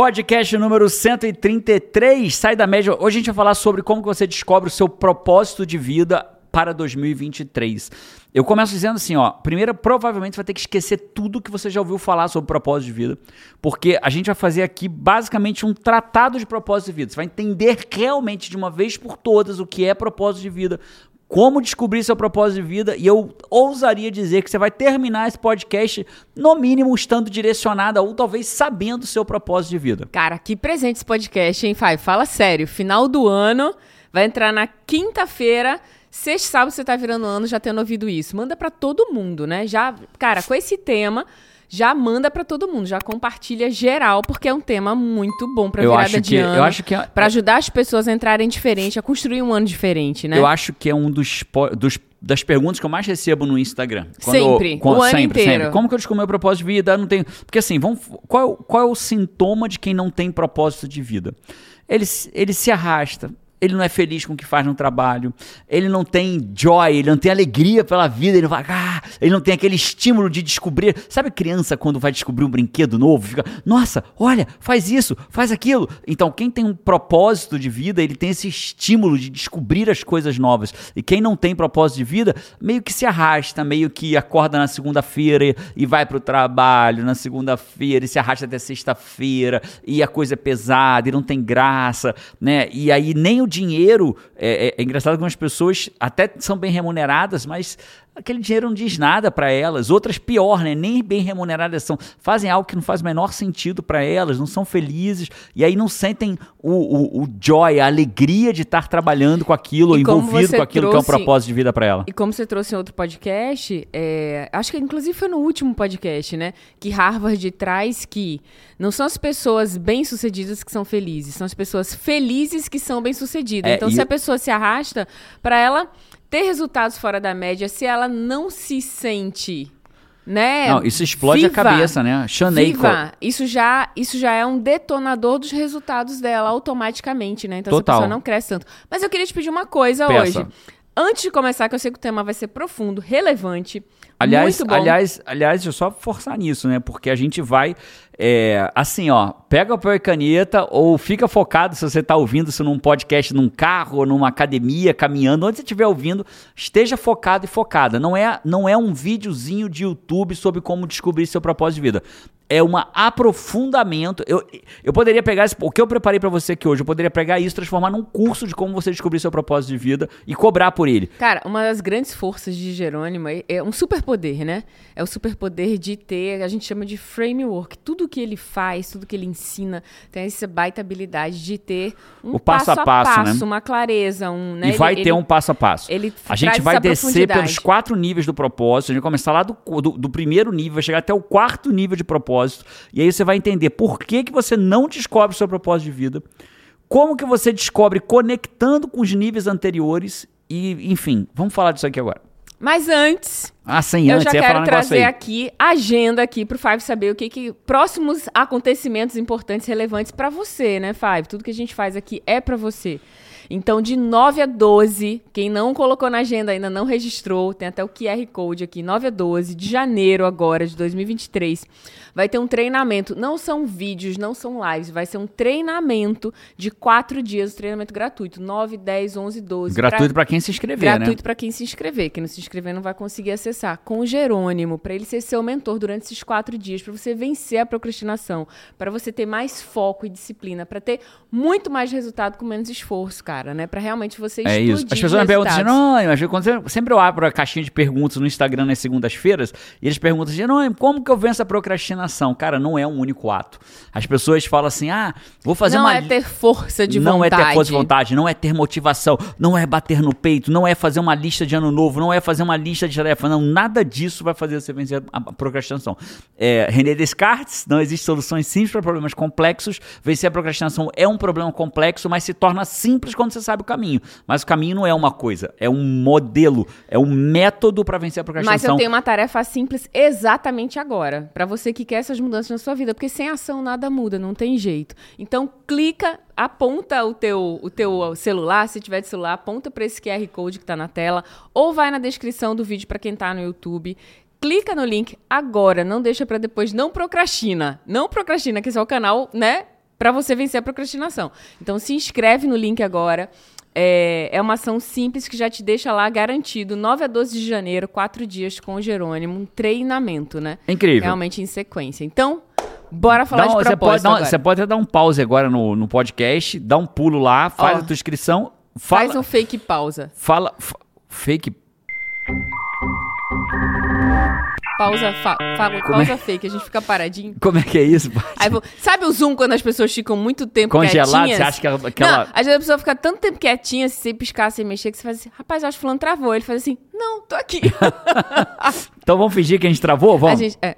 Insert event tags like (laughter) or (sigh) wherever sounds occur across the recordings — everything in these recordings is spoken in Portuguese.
Podcast número 133, sai da média. Hoje a gente vai falar sobre como você descobre o seu propósito de vida para 2023. Eu começo dizendo assim, ó, primeiro provavelmente você vai ter que esquecer tudo que você já ouviu falar sobre propósito de vida, porque a gente vai fazer aqui basicamente um tratado de propósito de vida. Você vai entender realmente de uma vez por todas o que é propósito de vida, como descobrir seu propósito de vida e eu ousaria dizer que você vai terminar esse podcast no mínimo estando direcionada ou talvez sabendo seu propósito de vida. Cara, que presente esse podcast, hein, Fai? Fala sério, final do ano, vai entrar na quinta-feira, sexta sábado você tá virando ano já tendo ouvido isso. Manda para todo mundo, né? Já, cara, com esse tema, já manda para todo mundo, já compartilha geral, porque é um tema muito bom para virada acho de que- ano. eu acho que é- para ajudar as pessoas a entrarem diferente, a construir um ano diferente, né? Eu acho que é um dos, dos- das perguntas que eu mais recebo no Instagram. Sempre, o ano inteiro. Como que eu descubro meu propósito de vida? Eu não tenho. Porque assim, vamos, qual, é o- qual é o sintoma de quem não tem propósito de vida? Ele, ele se arrasta. Ele não é feliz com o que faz no trabalho. Ele não tem joy, ele não tem alegria pela vida. Ele não vai, ah, ele não tem aquele estímulo de descobrir. Sabe criança quando vai descobrir um brinquedo novo? Fica, nossa, olha, faz isso, faz aquilo. Então, quem tem um propósito de vida, ele tem esse estímulo de descobrir as coisas novas. E quem não tem propósito de vida, meio que se arrasta, meio que acorda na segunda-feira e, vai pro trabalho na segunda-feira e se arrasta até sexta-feira e a coisa é pesada e não tem graça, né? E aí nem o dinheiro. É, é- é engraçado que algumas pessoas até são bem remuneradas, mas aquele dinheiro não diz nada para elas. Outras pior, né? Nem bem remuneradas são. Fazem algo que não faz o menor sentido para elas, não são felizes e aí não sentem o, o, o joy, a alegria de estar trabalhando com aquilo, E envolvido com aquilo que é um trouxe- propósito de vida para ela. E como você trouxe em outro podcast, é, acho que inclusive foi no último podcast, né? Que Harvard traz que não são as pessoas bem-sucedidas que são felizes, são as pessoas felizes que são bem-sucedidas. É, então, se a pessoa se arrasta, para ela ter resultados fora da média, se ela não se sente. Né? Não, isso explode a viva, cabeça, né? Viva, isso já, isso já é um detonador dos resultados dela automaticamente, né? Então Total. essa pessoa não cresce tanto. Mas eu queria te pedir uma coisa Peça. hoje. Antes de começar, que eu sei que o tema vai ser profundo, relevante, Aliás, muito bom. aliás, aliás, eu só forçar nisso, né? Porque a gente vai, é, assim, ó, pega papel e caneta ou fica focado se você tá ouvindo isso num podcast, num carro, numa academia, caminhando, onde você estiver ouvindo, esteja focado e focada. Não é, não é um videozinho de YouTube sobre como descobrir seu propósito de vida. É um aprofundamento. Eu, eu poderia pegar esse- o que eu preparei pra você aqui hoje, eu poderia pegar isso, transformar num curso de como você descobrir seu propósito de vida e cobrar por ele. Cara, uma das grandes forças de Jerônimo é- é um superpoder, né? É o superpoder de ter, a gente chama de framework. Tudo que ele faz, tudo que ele ensina, tem essa baita habilidade de ter um O passo a passo, né? uma clareza, um, né? E vai Ele- ter ele- um passo a passo. ele a gente vai descer pelos quatro níveis do propósito. A gente vai começar lá do, do, do primeiro nível, vai chegar até o quarto nível de propósito. E aí você vai entender por que, que você não descobre o seu propósito de vida, como que você descobre conectando com os níveis anteriores. E, enfim, vamos falar disso aqui agora. Mas antes, Ah, sem eu antes, já quero um trazer aqui agenda aqui pro Five saber o que que próximos acontecimentos importantes relevantes pra você, né, Five? Tudo que a gente faz aqui é pra você. Então, de 9 a 12, quem não colocou na agenda ainda não registrou, tem até o QR Code aqui, 9 a 12 de janeiro agora de 2023, vai ter um treinamento. Não são vídeos, não são lives, vai ser um treinamento de quatro dias, treinamento gratuito, 9, 10, 11, 12. pra- Gratuito pra quem se inscrever, né? Gratuito para quem se inscrever. Quem não se inscrever não vai conseguir acessar. Com o Jerônimo, para ele ser seu mentor durante esses quatro dias, para você vencer a procrastinação, para você ter mais foco e disciplina, para ter muito mais resultado com menos esforço, cara, né? Para realmente você É isso. As pessoas me perguntam assim, não, mas quando sempre eu abro a caixinha de perguntas no Instagram nas segundas-feiras e eles perguntam assim, não, como que eu venço a procrastinação? Cara, não é um único ato. As pessoas falam assim, ah, vou fazer não uma... é ter força de não vontade. é ter força de vontade, não é ter motivação, não é bater no peito, não é fazer uma lista de ano novo, não é fazer uma lista de tarefa, não, nada disso vai fazer você vencer a procrastinação. É, René Descartes, não existem soluções simples para problemas complexos, vencer a procrastinação é um problema complexo, mas se torna simples quando você sabe o caminho. Mas o caminho não é uma coisa, é um modelo, é um método para vencer a Mas procrastinação. eu tenho uma tarefa simples exatamente agora, para você que quer essas mudanças na sua vida, porque sem ação nada muda, não tem jeito. Então clica, aponta o teu, o teu celular, se tiver de celular, aponta para esse QR Code que tá na tela, ou vai na descrição do vídeo para quem tá no YouTube. Clica no link agora, não deixa para depois, não procrastina. Não procrastina, que esse é o canal, né? Para você vencer a procrastinação. Então se inscreve no link agora. É, é uma ação simples que já te deixa lá garantido 9 a 12 de janeiro, quatro dias com o Jerônimo, um treinamento, né? Incrível. Realmente em sequência. Então, bora falar Dá um- de você, propósito pode dar um- agora. você pode até dar um pause agora no, no podcast, dá um pulo lá, faz Ó. a tua inscrição, fala, Faz um fake pausa. fala, fa- fake, Pausa, fa- Como é? pausa fake, a gente fica paradinho. como é que é isso? Vou- sabe o zoom quando as pessoas ficam muito tempo Congelado, quietinhas? você acha que ela- que não, às vezes a pessoa fica tanto tempo quietinha, sem piscar, sem mexer, que você faz assim, rapaz, eu acho que fulano travou. Ele faz assim, não, tô aqui. (laughs) Então vamos fingir que a gente travou? a Vamos? gente, é,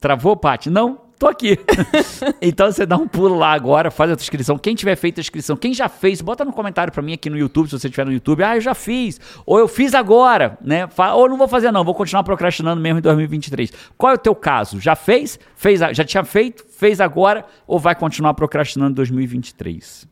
Travou, Paty? Não, tô aqui. (laughs) então você dá um pulo lá agora, faz a tua inscrição. Quem tiver feito a inscrição, quem já fez, bota no comentário pra mim aqui no YouTube, se você estiver no YouTube. Ah, eu já fiz. Ou eu fiz agora, né? Ou não vou fazer não, vou continuar procrastinando mesmo em 2023. Qual é o teu caso? Já fez? Fez? Já tinha feito? Fez agora? Ou vai continuar procrastinando em 2023?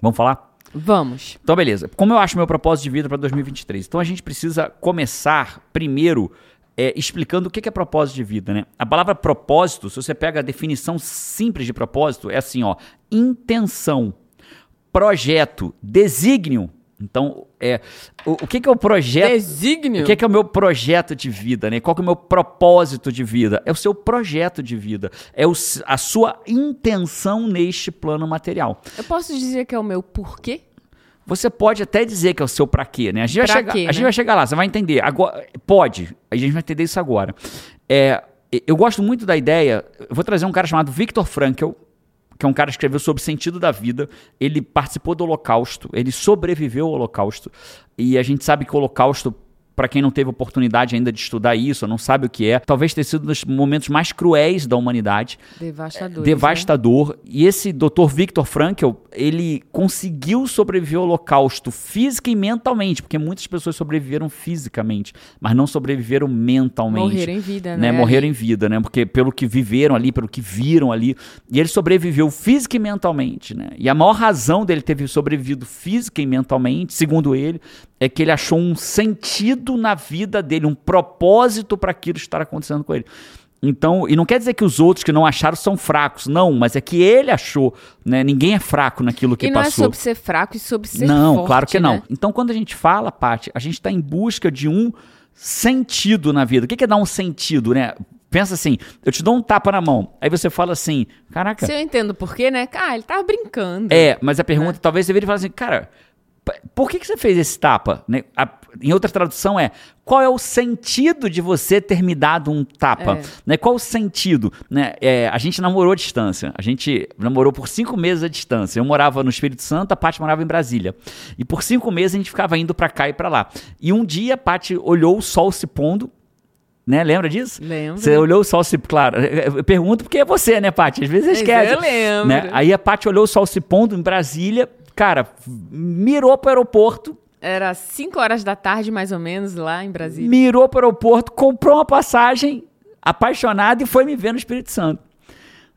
Vamos falar? vamos. Então, beleza. Como eu acho meu propósito de vida para 2023? Então, a gente precisa começar primeiro é, explicando o que é propósito de vida, né? A palavra propósito, se você pega a definição simples de propósito, é assim, ó: intenção, projeto, desígnio. Então, é, o, o que que é o projeto? Desígnio. O que, que é o meu projeto de vida, né? Qual que é o meu propósito de vida? É o seu projeto de vida. É o a sua intenção neste plano material. Eu posso dizer que é o meu porquê? Você pode até dizer que é o seu pra quê, né? A gente vai, chegar, quê, a gente né? vai chegar lá, você vai entender. Agora, pode, a gente vai entender isso agora. É, eu gosto muito da ideia. Eu vou trazer um cara chamado Viktor Frankl, que é um cara que escreveu sobre o sentido da vida. Ele participou do Holocausto, ele sobreviveu ao Holocausto. E a gente sabe que o Holocausto, para quem não teve oportunidade ainda de estudar isso, não sabe o que é, talvez tenha sido um dos momentos mais cruéis da humanidade Devastador. né? devastador. E esse Dr. Viktor Frankl, ele conseguiu sobreviver ao holocausto física e mentalmente, porque muitas pessoas sobreviveram fisicamente, mas não sobreviveram mentalmente. Morreram em vida, né? né? Morreram em vida, né? Porque pelo que viveram ali, pelo que viram ali, e ele sobreviveu física e mentalmente, né? E a maior razão dele ter sobrevivido física e mentalmente, segundo ele, é que ele achou um sentido na vida dele, um propósito para aquilo estar acontecendo com ele. Então, e não quer dizer que os outros que não acharam são fracos, não, mas é que ele achou, né? Ninguém é fraco naquilo que e não é passou. sobre ser fraco e sobre ser não, forte, claro que não. né? Então, quando a gente fala, Paty, a gente está em busca de um sentido na vida. O que é dar um sentido, né? Pensa assim, eu te dou um tapa na mão, aí você fala assim, caraca, Se eu entendo por quê, né? Ah, ele tava brincando. é, mas a pergunta talvez você vire e fale assim, cara, por que, que você fez esse tapa? Né? Em outra tradução é, qual é o sentido de você ter me dado um tapa? É. Né? Qual o sentido? Né? É, a gente namorou à distância, a gente namorou por cinco meses à distância. Eu morava no Espírito Santo, a Paty morava em Brasília. E por cinco meses a gente ficava indo pra cá e pra lá. E um dia a Paty olhou o sol se pondo, né? Lembra disso? Lembro. Você olhou o sol se... Claro, eu pergunto porque é você, né, Paty? Às vezes Mas esquece. eu lembro. Né? Aí a Paty olhou o sol se pondo em Brasília, cara, mirou pro aeroporto, Era 5 horas da tarde, mais ou menos, lá em Brasília. mirou pro aeroporto, comprou uma passagem, apaixonada e foi me ver no Espírito Santo.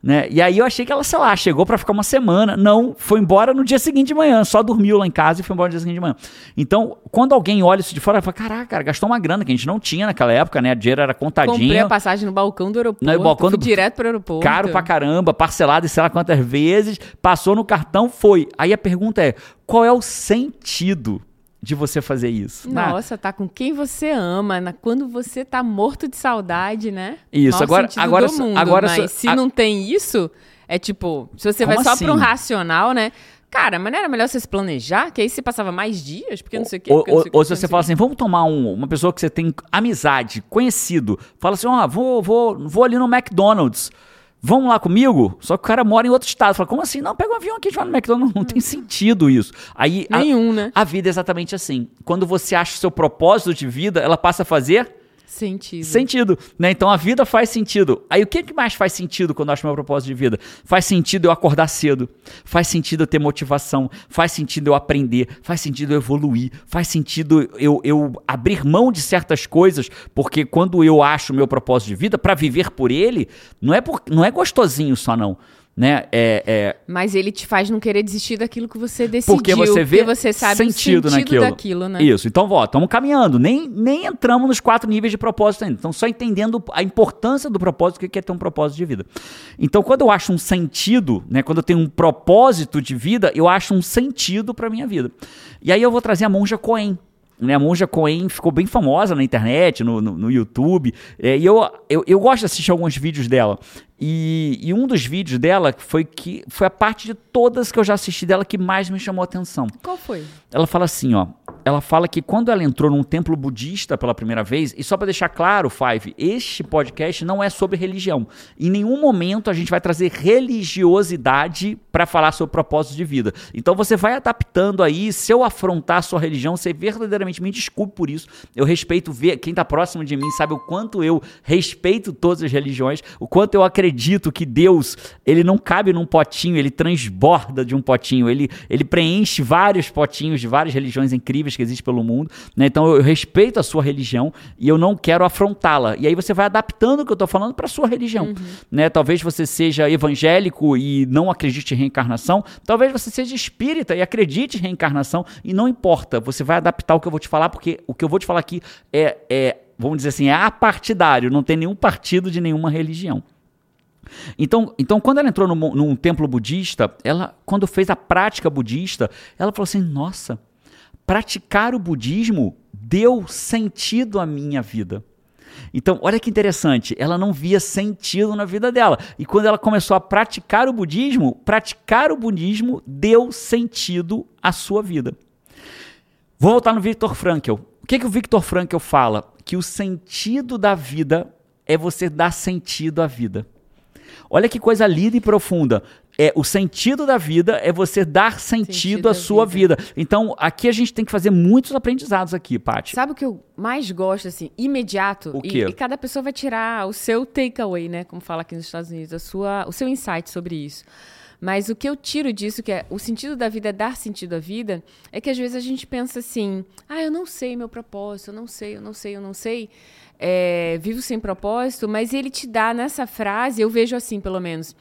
Né? E aí eu achei que ela, sei lá, chegou pra ficar uma semana. Não, foi embora no dia seguinte de manhã, só dormiu lá em casa e foi embora no dia seguinte de manhã. Então, quando alguém olha isso de fora, fala: caraca, cara, gastou uma grana que a gente não tinha naquela época, né? O dinheiro era Comprei a contadinho. passagem no balcão do aeroporto. No balcão do- direto pro aeroporto. Caro pra caramba, parcelado e sei lá quantas vezes, passou no cartão, foi. Aí a pergunta é: qual é o sentido de você fazer isso? Na- Nossa, tá com quem você ama, na- quando você tá morto de saudade, né? Isso, Maior agora- agora do só- mundo, agora mas só- se a- não tem isso, é tipo, se você vai Como só pro assim? racional, né? Cara, mas não era melhor você se planejar? Que aí você passava mais dias, porque não sei o quê. Ou, ou- ou se você fala assim, vamos tomar um- uma pessoa que você tem amizade, conhecido, fala assim, ó, vou, vou, vou ali no McDonald's, vamos lá comigo? Só que o cara mora em outro estado. Fala, como assim? Não, pega um avião aqui, a gente vai no McDonald's. Não tem sentido isso. Aí a- Nenhum, né? a vida é exatamente assim. Quando você acha o seu propósito de vida, ela passa a fazer Sentido. sentido, né? Então a vida faz sentido. Aí o que que mais faz sentido quando eu acho meu propósito de vida? Faz sentido eu acordar cedo, faz sentido eu ter motivação, faz sentido eu aprender, faz sentido eu evoluir, faz sentido eu, eu abrir mão de certas coisas, porque quando eu acho meu propósito de vida para viver por ele, não é por, não é gostosinho só não. Né? É, é, Mas ele te faz não querer desistir daquilo que você decidiu. porque você vê porque você sabe sentido, o sentido naquilo. daquilo, né? Isso. Então, ó, estamos caminhando. Nem, nem entramos nos quatro níveis de propósito ainda. Então, só entendendo a importância do propósito, o que é ter um propósito de vida. Então, quando eu acho um sentido, né? Quando eu tenho um propósito de vida, eu acho um sentido para minha vida. E aí eu vou trazer a Monja Coen. Né, a Monja Coen ficou bem famosa na internet, no, no, no YouTube. É, e eu, eu, eu gosto de assistir alguns vídeos dela. E, e um dos vídeos dela foi que foi a parte de todas que eu já assisti dela que mais me chamou a atenção. Qual foi? Ela fala assim, ó. Ela fala que quando ela entrou num templo budista pela primeira vez, e só para deixar claro, Five, este podcast não é sobre religião. Em nenhum momento a gente vai trazer religiosidade para falar sobre propósito de vida. Então você vai adaptando aí, se eu afrontar a sua religião, você verdadeiramente me desculpe por isso. Eu respeito ver quem tá próximo de mim, sabe o quanto eu respeito todas as religiões, o quanto eu acredito que Deus, ele não cabe num potinho, ele transborda de um potinho, ele, ele preenche vários potinhos de várias religiões incríveis que existem pelo mundo, né? Então eu respeito a sua religião e eu não quero afrontá-la. E aí você vai adaptando o que eu tô falando para sua religião, né? Talvez você seja evangélico e não acredite em reencarnação, talvez você seja espírita e acredite em reencarnação e não importa, você vai adaptar o que eu vou te falar porque o que eu vou te falar aqui é, é vamos dizer assim, é apartidário, não tem nenhum partido de nenhuma religião. Então, então quando ela entrou num, num templo budista, ela, quando fez a prática budista, ela falou assim: nossa, praticar o budismo deu sentido à minha vida. Então, olha que interessante, ela não via sentido na vida dela. E quando ela começou a praticar o budismo, praticar o budismo deu sentido à sua vida. Vou voltar no Viktor Frankl. O que, que o Viktor Frankl fala? Que o sentido da vida é você dar sentido à vida. Olha que coisa linda e profunda. É, o sentido da vida é você dar sentido, Sentido à sua vida. vida. Então, aqui a gente tem que fazer muitos aprendizados aqui, Paty. Sabe o que eu mais gosto, assim, imediato? O E- quê? E, cada pessoa vai tirar o seu takeaway, né? Como fala aqui nos Estados Unidos, a sua, o seu insight sobre isso. Mas o que eu tiro disso, que é o sentido da vida é dar sentido à vida, é que às vezes a gente pensa assim: ah, eu não sei meu propósito, eu não sei, eu não sei, eu não sei. É, vivo sem propósito, mas ele te dá nessa frase, eu vejo assim, pelo menos,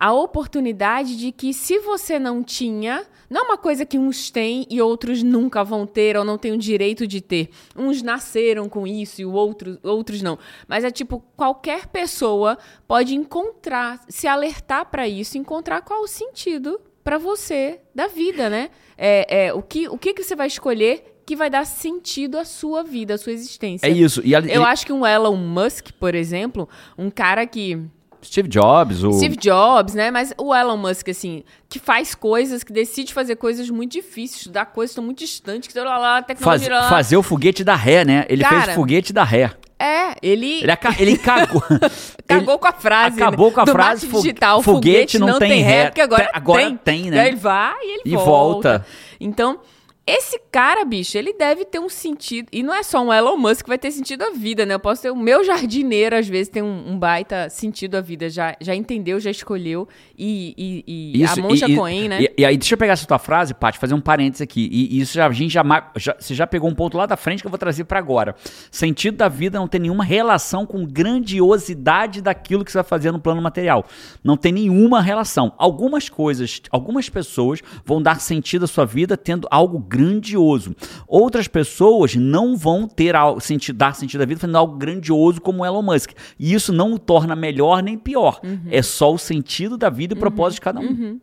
a oportunidade de que se você não tinha, não é uma coisa que uns têm e outros nunca vão ter ou não têm o direito de ter. Uns nasceram com isso e o outro, outros não. Mas é tipo, qualquer pessoa pode encontrar, se alertar para isso, encontrar qual o sentido para você da vida, né? É, é, o, que, o que, que você vai escolher que vai dar sentido à sua vida, à sua existência. É isso. E a- Eu e- acho que um Elon Musk, por exemplo, um cara que Steve Jobs, o. Steve Jobs, né? Mas o Elon Musk, assim, que faz coisas, que decide fazer coisas muito difíceis, estudar coisas que estão muito distantes, que lá, lá, a Faz- tecnologia. lá, fazer o foguete da ré, né? Ele fez Cara, o foguete da ré. É, ele, Ele, aca- ele cagou. (laughs) cagou com a frase. acabou né? com a Do frase, fo- digital, foguete não tem ré. porque agora, Tem- agora tem. né? Aí ele vai e ele E volta. volta. Então, esse cara, bicho, ele deve ter um sentido. E não é só um Elon Musk que vai ter sentido a vida, né? Eu posso ter o meu jardineiro, às vezes, tem um, um baita sentido a vida. Já, já entendeu, já escolheu. E, e, e a Monja e- Coen, né? E, aí, deixa eu pegar essa tua frase, Paty, fazer um parênteses aqui. E, isso já, a gente já, já- Você já pegou um ponto lá da frente que eu vou trazer pra agora. Sentido da vida não tem nenhuma relação com grandiosidade daquilo que você vai fazer no plano material. Não tem nenhuma relação. Algumas coisas, algumas pessoas vão dar sentido à sua vida tendo algo grandioso. Outras pessoas não vão ter sentido, dar sentido à vida fazendo algo grandioso como o Elon Musk. E isso não o torna melhor nem pior. É só o sentido da vida e o propósito de cada um.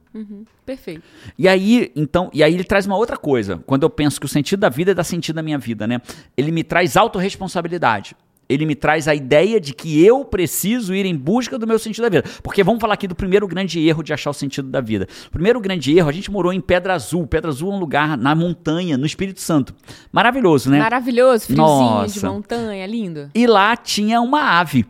Perfeito. E aí, então, e aí ele traz uma outra coisa. Quando eu penso que o sentido da vida é dar sentido à minha vida, né? Ele me traz autorresponsabilidade. Ele me traz a ideia de que eu preciso ir em busca do meu sentido da vida. Porque vamos falar aqui do primeiro grande erro de achar o sentido da vida. O primeiro grande erro, a gente morou em Pedra Azul. Pedra Azul é um lugar na montanha, no Espírito Santo. Maravilhoso, né? Maravilhoso, friozinho de Nossa. montanha, lindo. E lá tinha uma ave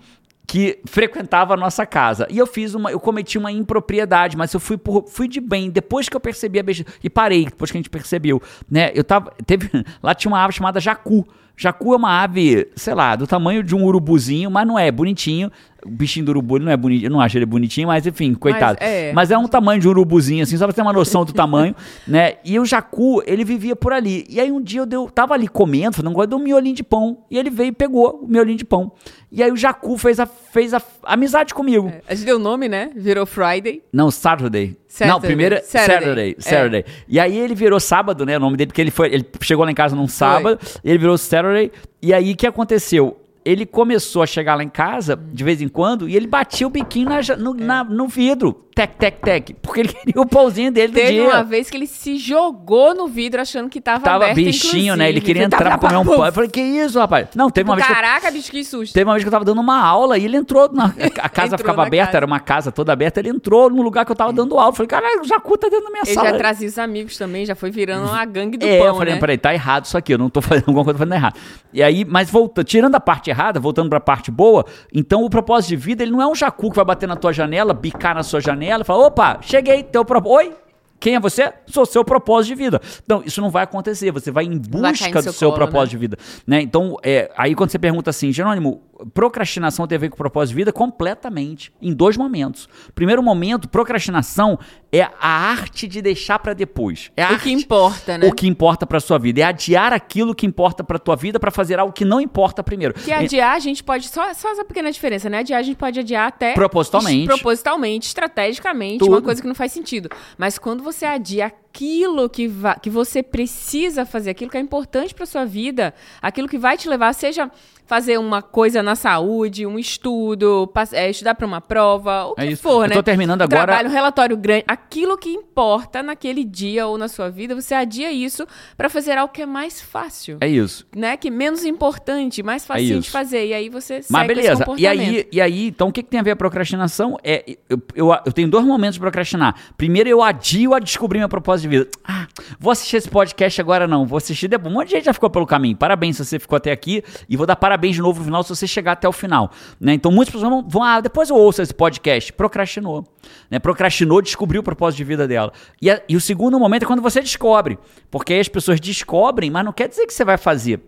que frequentava a nossa casa. E eu fiz uma, eu cometi uma impropriedade, mas eu fui por, fui de bem depois que eu percebi a besteira e parei depois que a gente percebeu, né? Eu tava teve (laughs) lá tinha uma ave chamada jacu. Jacu é uma ave, sei lá, do tamanho de um urubuzinho, mas não é bonitinho. O bichinho do urubu ele não é bonitinho, eu não acho ele bonitinho, mas enfim, coitado. Mas é. mas é um tamanho de um urubuzinho, assim, só pra ter uma noção do tamanho, (laughs) né? E o jacu, ele vivia por ali. E aí um dia eu deu, tava ali comendo, falando, gosto de um miolinho de pão. E ele veio e pegou o miolinho de pão. E aí o jacu fez a, fez a amizade comigo. É. A gente deu o nome, né? Virou Friday. Não, Saturday. Saturday. Não, primeiro é Saturday. Saturday. É. Saturday. E aí ele virou sábado, né? O nome dele, porque ele foi. Ele chegou lá em casa num sábado, ele virou Saturday. E aí o que aconteceu? Ele começou a chegar lá em casa de vez em quando e ele batia o biquinho na no, É. na- no vidro. Tec, tec, tec. Porque ele queria o pãozinho dele do Teve dia. uma vez que ele se jogou no vidro achando que tava, Tava aberto, bichinho, né? Ele inclusive. queria (laughs) entrar pra comer um pão. Eu falei, que isso, rapaz? Não, teve uma vez que eu Caraca, bicho, que susto. Teve uma vez que eu tava dando uma aula e ele entrou na. (laughs) A casa ficava aberta, casa. era uma casa toda aberta. Ele entrou no lugar que eu tava dando aula. Eu falei, caralho, o Jacu tá dentro da minha Ele sala. já trazia os amigos também, já foi virando uma gangue do é, pão, eu falei, né? peraí, tá errado isso aqui, eu não tô fazendo (laughs) alguma coisa fazendo errado. E aí, mas voltando, tirando a parte errada, voltando pra parte boa, então o propósito de vida, ele não é um jacu que vai bater na tua janela, bicar na sua janela e falar, opa, cheguei, teu propósito. Oi? Quem é você? Sou seu propósito de vida. Então, isso não vai acontecer. Você vai em Vai busca no do seu seu colo, propósito né? de vida. Né? Então, é, aí quando você pergunta assim, Jerônimo, procrastinação tem a ver com propósito de vida? Completamente. Em dois momentos. Primeiro momento, procrastinação é a arte de deixar pra depois. É a O arte que importa, né? o que importa pra sua vida. É adiar aquilo que importa pra tua vida pra fazer algo que não importa primeiro. Que adiar a gente pode. Só, só essa pequena diferença, né? Adiar a gente pode adiar até. Propositalmente. Propositalmente, estrategicamente, Tudo. uma coisa que não faz sentido. Mas quando você adia aquilo que, que você precisa fazer, aquilo que é importante pra sua vida, aquilo que vai te levar, seja fazer uma coisa na saúde, um estudo, é, estudar pra uma prova, o que É isso. for, Eu né? tô terminando Um agora- Trabalho, um relatório grande, aquilo que importa naquele dia ou na sua vida, você adia isso pra fazer algo que é mais fácil É isso. né, que menos importante, mais fácil de isso. fazer. E aí você segue Mas esse beleza. E aí, e aí, então o que, que tem a ver a procrastinação? É, eu, eu, eu tenho dois momentos de procrastinar. Primeiro, eu adio a descobrir meu propósito de vida. Ah, vou assistir esse podcast agora não, vou assistir depois. Um monte de gente já ficou pelo caminho. Parabéns se você ficou até aqui. E vou dar parabéns de novo no final se você chegar até o final. Né? Então muitas pessoas vão, vão, ah, depois eu ouço esse podcast. Procrastinou. Né? Procrastinou, descobriu o propósito de vida dela. E, a- e o segundo momento é quando você descobre. Porque aí as pessoas descobrem, mas não quer dizer que você vai fazer.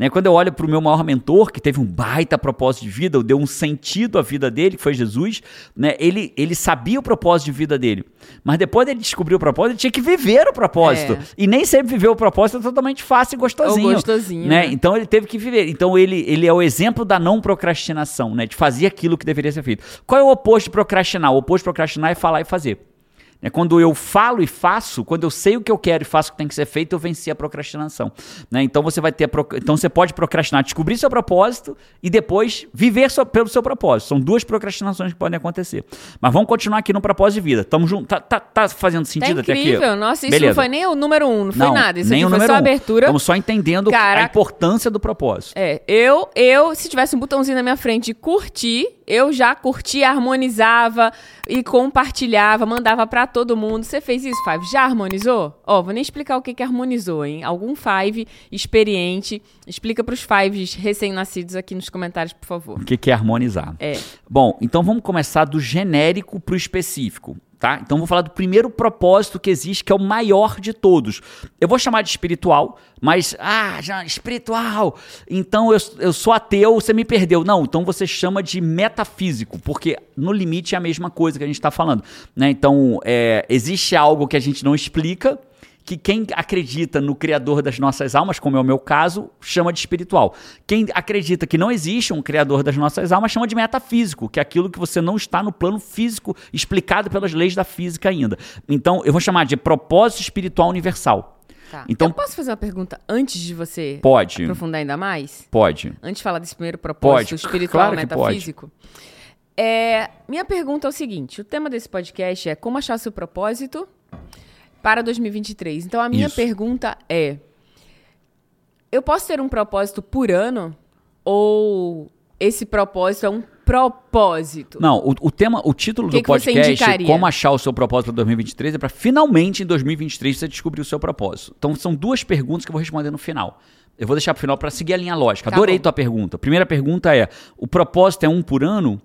Né? Quando eu olho para o meu maior mentor, que teve um baita propósito de vida, deu um sentido à vida dele, que foi Jesus, né? ele, ele sabia o propósito de vida dele. Mas depois dele descobrir o propósito, ele tinha que viver o propósito. É. E nem sempre viver o propósito é totalmente fácil e gostosinho. Ou gostosinho, né? né? Então ele teve que viver. Então ele, ele é o exemplo da não procrastinação, né? de fazer aquilo que deveria ser feito. Qual é o oposto de procrastinar? O oposto de procrastinar é falar e fazer. É quando eu falo e faço, quando eu sei o que eu quero e faço o que tem que ser feito, eu venci a procrastinação. né? Então você vai ter, a proc- então você pode procrastinar, descobrir seu propósito e depois viver só pelo seu propósito. São duas procrastinações que podem acontecer. Mas vamos continuar aqui no propósito de vida. Tamo junto. Tá, tá- tá fazendo Tá sentido até aqui? incrível. Nossa, isso Beleza. não foi nem o número um, não foi Não, nada. Isso nem aqui o foi só um. abertura. Estamos só entendendo a Caraca. importância do propósito. É, eu, eu, se tivesse um botãozinho na minha frente de curtir, eu já curtia, harmonizava e compartilhava, mandava pra todo mundo. Você fez isso, Five? Já harmonizou? Ó, vou nem explicar o que que harmonizou, hein? Algum Five experiente, explica pros Fives recém-nascidos aqui nos comentários, por favor. O que, que é harmonizar? É. Bom, então vamos começar do genérico para o específico. Tá? Então vou falar do primeiro propósito que existe, que é o maior de todos. Eu vou chamar de espiritual, mas, ah, já, espiritual. Então eu, eu sou ateu, você me perdeu. Não, então você chama de metafísico, porque no limite é a mesma coisa que a gente está falando. Né? Então é, existe algo que a gente não explica, que quem acredita no Criador das nossas almas, como é o meu caso, chama de espiritual. Quem acredita que não existe um Criador das nossas almas, chama de metafísico, que é aquilo que você não está no plano físico explicado pelas leis da física ainda. Então, eu vou chamar de propósito espiritual universal. Tá. Então- eu posso fazer uma pergunta antes de você Pode, aprofundar ainda mais? pode. Antes de falar desse primeiro propósito Pode, espiritual claro que pode. metafísico. É, minha pergunta é o seguinte: o tema desse podcast é como achar seu propósito para 2023. Então a minha Isso. pergunta é: eu posso ter um propósito por ano ou esse propósito é um propósito? Não, o, o tema, o título Que do que podcast? Como achar o seu propósito para 2023, é para finalmente em 2023 você descobrir o seu propósito. Então são duas perguntas que eu vou responder no final. Eu vou deixar pro final para seguir a linha lógica. Tá Adorei bom. tua pergunta. Primeira pergunta é: o propósito é um por ano?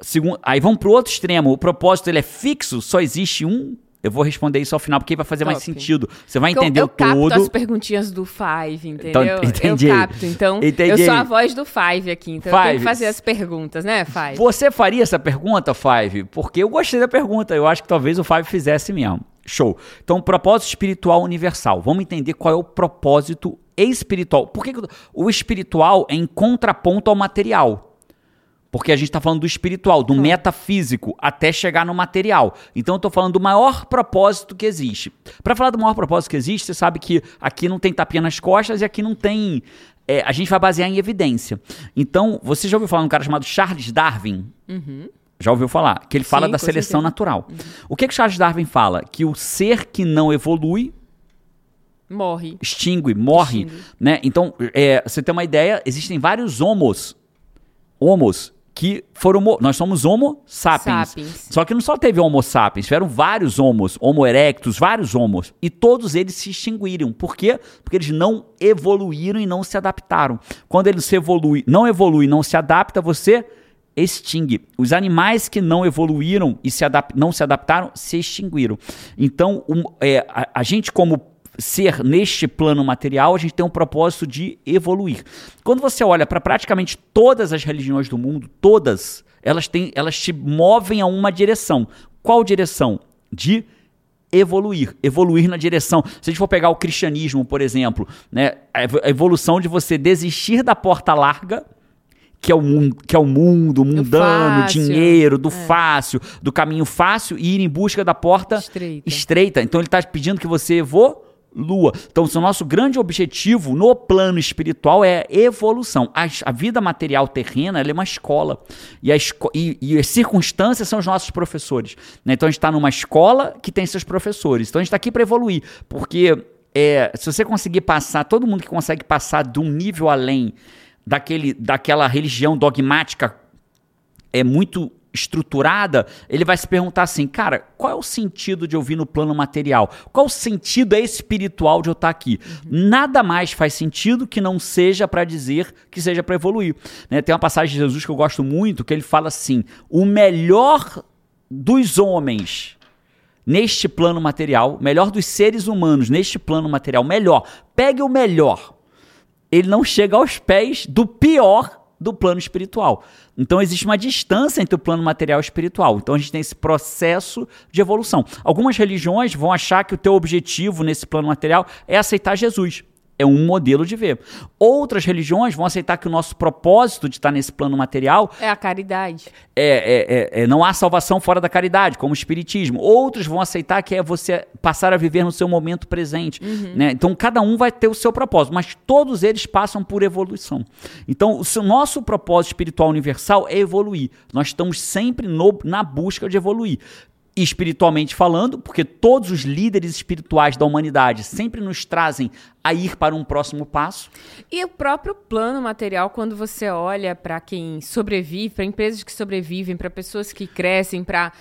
Segundo, aí vamos pro outro extremo. O propósito ele é fixo, só existe um. Eu vou responder isso ao final, porque vai fazer mais Top. sentido. Você vai entender eu, eu o capto todo. as perguntinhas do Five, entendeu? Então, entendi. Eu capto. Então, Entendi. eu sou a voz do Five aqui, então eu tenho Five. que fazer as perguntas, né, Five? Você faria essa pergunta, Five? Porque eu gostei da pergunta. Eu acho que talvez o Five fizesse mesmo. Show. Então, propósito espiritual universal. Vamos entender qual é o propósito espiritual. Por que que eu- o espiritual é em contraponto ao material? Porque a gente está falando do espiritual, do metafísico, até chegar no material. Então eu estou falando do maior propósito que existe. Para falar do maior propósito que existe, você sabe que aqui não tem tapinha nas costas e aqui não tem. é, a gente vai basear em evidência. Então, você já ouviu falar de um cara chamado Charles Darwin? Já ouviu falar? Que ele fala Sim, da seleção certeza. natural. O que, que Charles Darwin fala? Que o ser que não evolui Morre. extingue, morre, Extingue. né? Então, é, você tem uma ideia, existem vários homos, homos que foram, nós somos homo sapiens. Sapiens. Só que não só teve homo sapiens, tiveram vários homos, homo erectus, vários homos, e todos eles se extinguiram. Por quê? Porque eles não evoluíram e não se adaptaram. Quando ele se evolui, não evolui, não se adapta, você extingue. Os animais que não evoluíram e se não se adaptaram se extinguiram. Então, um- é, a, a gente, como ser neste plano material, a gente tem um propósito de evoluir. Quando você olha para praticamente todas as religiões do mundo, todas, elas, têm, elas te movem a uma direção. Qual direção? De evoluir, evoluir na direção. Se a gente for pegar o cristianismo, por exemplo, né, a evo- a evolução de você desistir da porta larga, que é o mundo, que é o mundo mundano, fácil. dinheiro, do fácil, do caminho fácil e ir em busca da porta Estreita. estreita. Então ele está pedindo que você evolua. Então, o nosso grande objetivo no plano espiritual é evolução. A, a vida material terrena é uma escola. E, esco- e- e as circunstâncias são os nossos professores. né? Então, a gente está numa escola que tem seus professores. Então, a gente está aqui para evoluir. Porque é, se você conseguir passar, todo mundo que consegue passar de um nível além daquele, daquela religião dogmática é muito estruturada, ele vai se perguntar assim, cara, qual é o sentido de eu vir no plano material? Qual o sentido espiritual de eu estar aqui? Nada mais faz sentido que não seja para dizer que seja para evoluir. né? Tem uma passagem de Jesus que eu gosto muito, que ele fala assim, o melhor dos homens neste plano material, melhor dos seres humanos neste plano material, melhor, pegue o melhor, ele não chega aos pés do pior do plano espiritual. Então existe uma distância entre o plano material e espiritual. Então a gente tem esse processo de evolução. Algumas religiões vão achar que o teu objetivo nesse plano material é aceitar Jesus. É um modelo de ver. Outras religiões vão aceitar que o nosso propósito de estar nesse plano material É a caridade. é, é- é- é- não há salvação fora da caridade, como o espiritismo. Outros vão aceitar que é você passar a viver no seu momento presente. né? Então, cada um vai ter o seu propósito, mas todos eles passam por evolução. Então, o nosso propósito espiritual universal é evoluir. Nós estamos sempre no- na busca de evoluir. Espiritualmente falando, porque todos os líderes espirituais da humanidade sempre nos trazem a ir para um próximo passo. E o próprio plano material, quando você olha para quem sobrevive, para empresas que sobrevivem, para pessoas que crescem, para.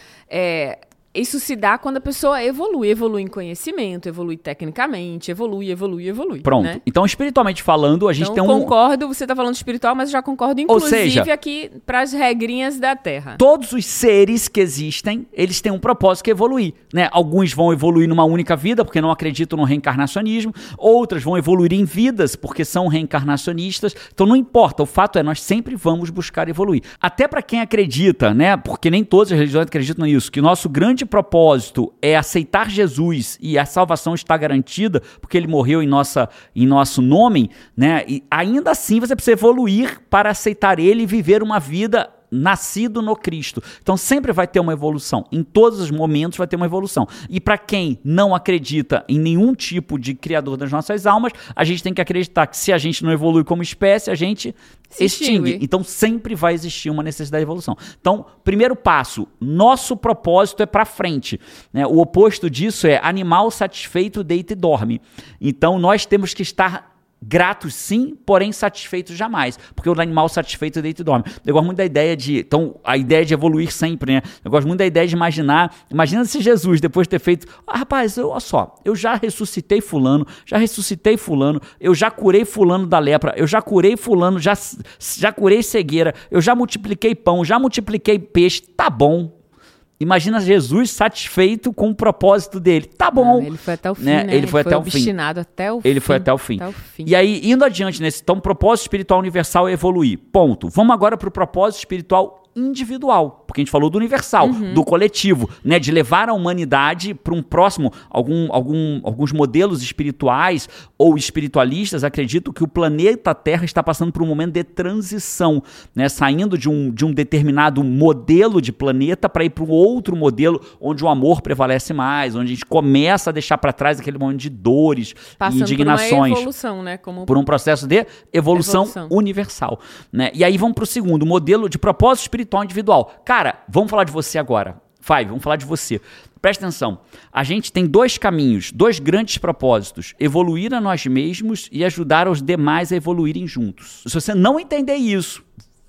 Isso se dá quando a pessoa evolui. Evolui em conhecimento, evolui tecnicamente, evolui, evolui, evolui. Pronto. né? Então, espiritualmente falando, a gente Então, tem um. concordo, você está falando espiritual, mas já concordo, inclusive, seja- aqui para as regrinhas da Terra. Todos os seres que existem, eles têm um propósito que é evoluir, né? Alguns vão evoluir numa única vida porque não acreditam no reencarnacionismo, outras vão evoluir em vidas porque são reencarnacionistas. Então não importa, o fato é nós sempre vamos buscar evoluir. Até para quem acredita, né? Porque nem todas as religiões acreditam nisso, que nosso grande propósito é aceitar Jesus e a salvação está garantida porque ele morreu em nossa em nosso nome, né? E ainda assim você precisa evoluir para aceitar ele e viver uma vida nascido no Cristo. Então sempre vai ter uma evolução. Em todos os momentos vai ter uma evolução. E para quem não acredita em nenhum tipo de criador das nossas almas, a gente tem que acreditar que se a gente não evolui como espécie, a gente Se extingue. extingue. Então sempre vai existir uma necessidade de evolução. Então, primeiro passo, nosso propósito é para frente. né? O oposto disso é animal satisfeito deita e dorme. Então nós temos que estar Gratos sim, porém satisfeitos jamais. Porque o animal satisfeito deita e dorme. Eu gosto muito da ideia de. Então, a ideia de evoluir sempre, né? Eu gosto muito da ideia de imaginar. Imagina se Jesus, depois de ter feito. Ah, rapaz, eu, olha só, eu já ressuscitei Fulano, já ressuscitei Fulano, eu já curei Fulano da lepra, eu já curei Fulano, já, já curei cegueira, eu já multipliquei pão, já multipliquei peixe. Tá bom. Imagina Jesus satisfeito com o propósito dele. Tá bom. Ah, ele foi até o fim, né? né? Ele foi até o fim. até o Ele fim. foi até o fim. Até o fim. E aí, indo adiante nesse, então, propósito espiritual universal é evoluir. Ponto. Vamos agora para o propósito espiritual individual, porque a gente falou do universal, Uhum. do coletivo, né, de levar a humanidade para um próximo, algum, algum, alguns modelos espirituais ou espiritualistas acreditam que o planeta Terra está passando por um momento de transição, né, saindo de um, de um determinado modelo de planeta para ir para um outro modelo onde o amor prevalece mais, onde a gente começa a deixar para trás aquele momento de dores e Passando indignações por uma evolução, né? Como por um processo de evolução, Evolução. universal. Né? E aí vamos para o segundo, modelo de propósito espiritual individual. Cara, vamos falar de você agora. Five, vamos falar de você. Presta atenção. A gente tem dois caminhos, dois grandes propósitos: evoluir a nós mesmos e ajudar os demais a evoluírem juntos. Se você não entender isso,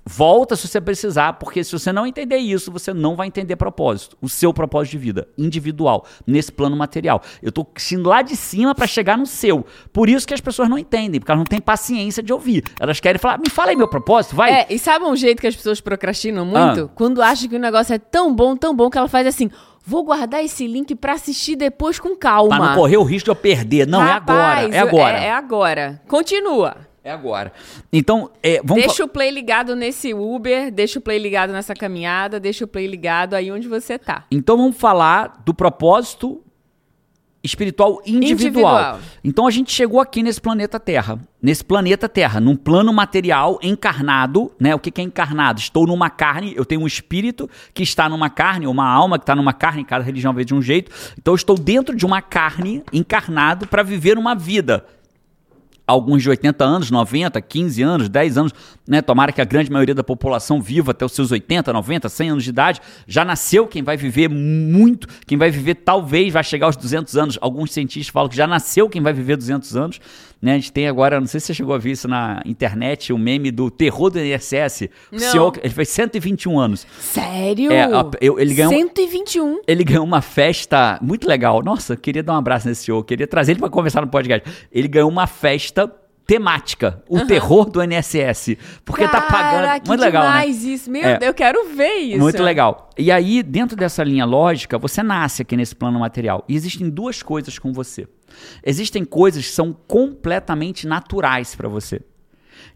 volta se você precisar, porque se você não entender isso, você não vai entender propósito, o seu propósito de vida, individual, nesse plano material. Eu tô indo lá de cima para chegar no seu. Por isso que as pessoas não entendem, porque elas não têm paciência de ouvir. Elas querem falar, me fala aí meu propósito, vai. É, e sabe um jeito que as pessoas procrastinam muito? Ah. Quando acham que o negócio é tão bom, tão bom, que ela faz assim: vou guardar esse link pra assistir depois com calma. Pra não correr o risco de eu perder. Não, Rapaz, é agora. É agora. É, é agora. Continua. É agora. Então, é, vamos deixa o play ligado nesse Uber, deixa o play ligado nessa caminhada, deixa o play ligado aí onde você tá. Então vamos falar do propósito espiritual individual. Individual. Então a gente chegou aqui nesse planeta Terra, nesse planeta Terra, num plano material encarnado, né? O que que é encarnado? Estou numa carne, eu tenho um espírito que está numa carne, uma alma que está numa carne, cada religião vê de um jeito. Então eu estou dentro de uma carne encarnado para viver uma vida alguns de 80 anos, 90, 15 anos, 10 anos, né? Tomara que a grande maioria da população viva até os seus 80, 90, 100 anos de idade. Já nasceu quem vai viver muito, quem vai viver talvez vai chegar aos 200 anos. Alguns cientistas falam que já nasceu quem vai viver 200 anos. Né? A gente tem agora, não sei se você chegou a ver isso na internet, o meme do terror do INSS. O Não. senhor, ele fez 121 anos. Sério? É, a- eu- ele ganhou- 121. Ele ganhou uma festa muito legal. Nossa, eu queria dar um abraço nesse senhor, queria trazer ele para conversar no podcast. Ele ganhou uma festa temática, o terror do NSS, porque tá Cara, pagando, que muito legal, né? demais isso. Meu É. Deus, eu quero ver isso. Muito legal. E aí, dentro dessa linha lógica, você nasce aqui nesse plano material. E existem duas coisas com você. Existem coisas que são completamente naturais para você.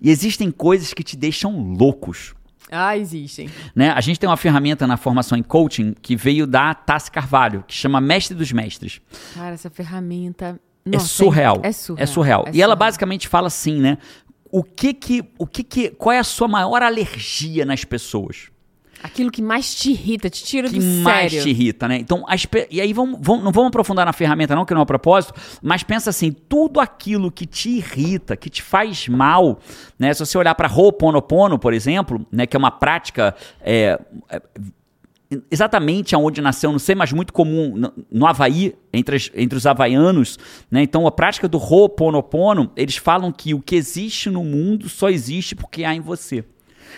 E existem coisas que te deixam loucos. Ah, existem. Né? A gente tem uma ferramenta na formação em coaching que veio da Tassi Carvalho, que chama Mestre dos Mestres. Cara, essa ferramenta. é Nossa, surreal. É surreal. É surreal. é e ela surreal. basicamente fala assim, né? O que que, o que que, qual é a sua maior alergia nas pessoas? Aquilo que mais te irrita, te tira que do mais sério. te irrita, né? Então, as e aí vamos, vamos- não vamos aprofundar na ferramenta não, que não é o propósito, mas pensa assim, tudo aquilo que te irrita, que te faz mal, né? Se você olhar para Ho'oponopono, por exemplo, né, que é uma prática é, é, exatamente aonde nasceu, não sei, mas muito comum no, no Havaí, entre, as- entre os havaianos, né? Então, a prática do Ho'oponopono, eles falam que o que existe no mundo só existe porque há em você.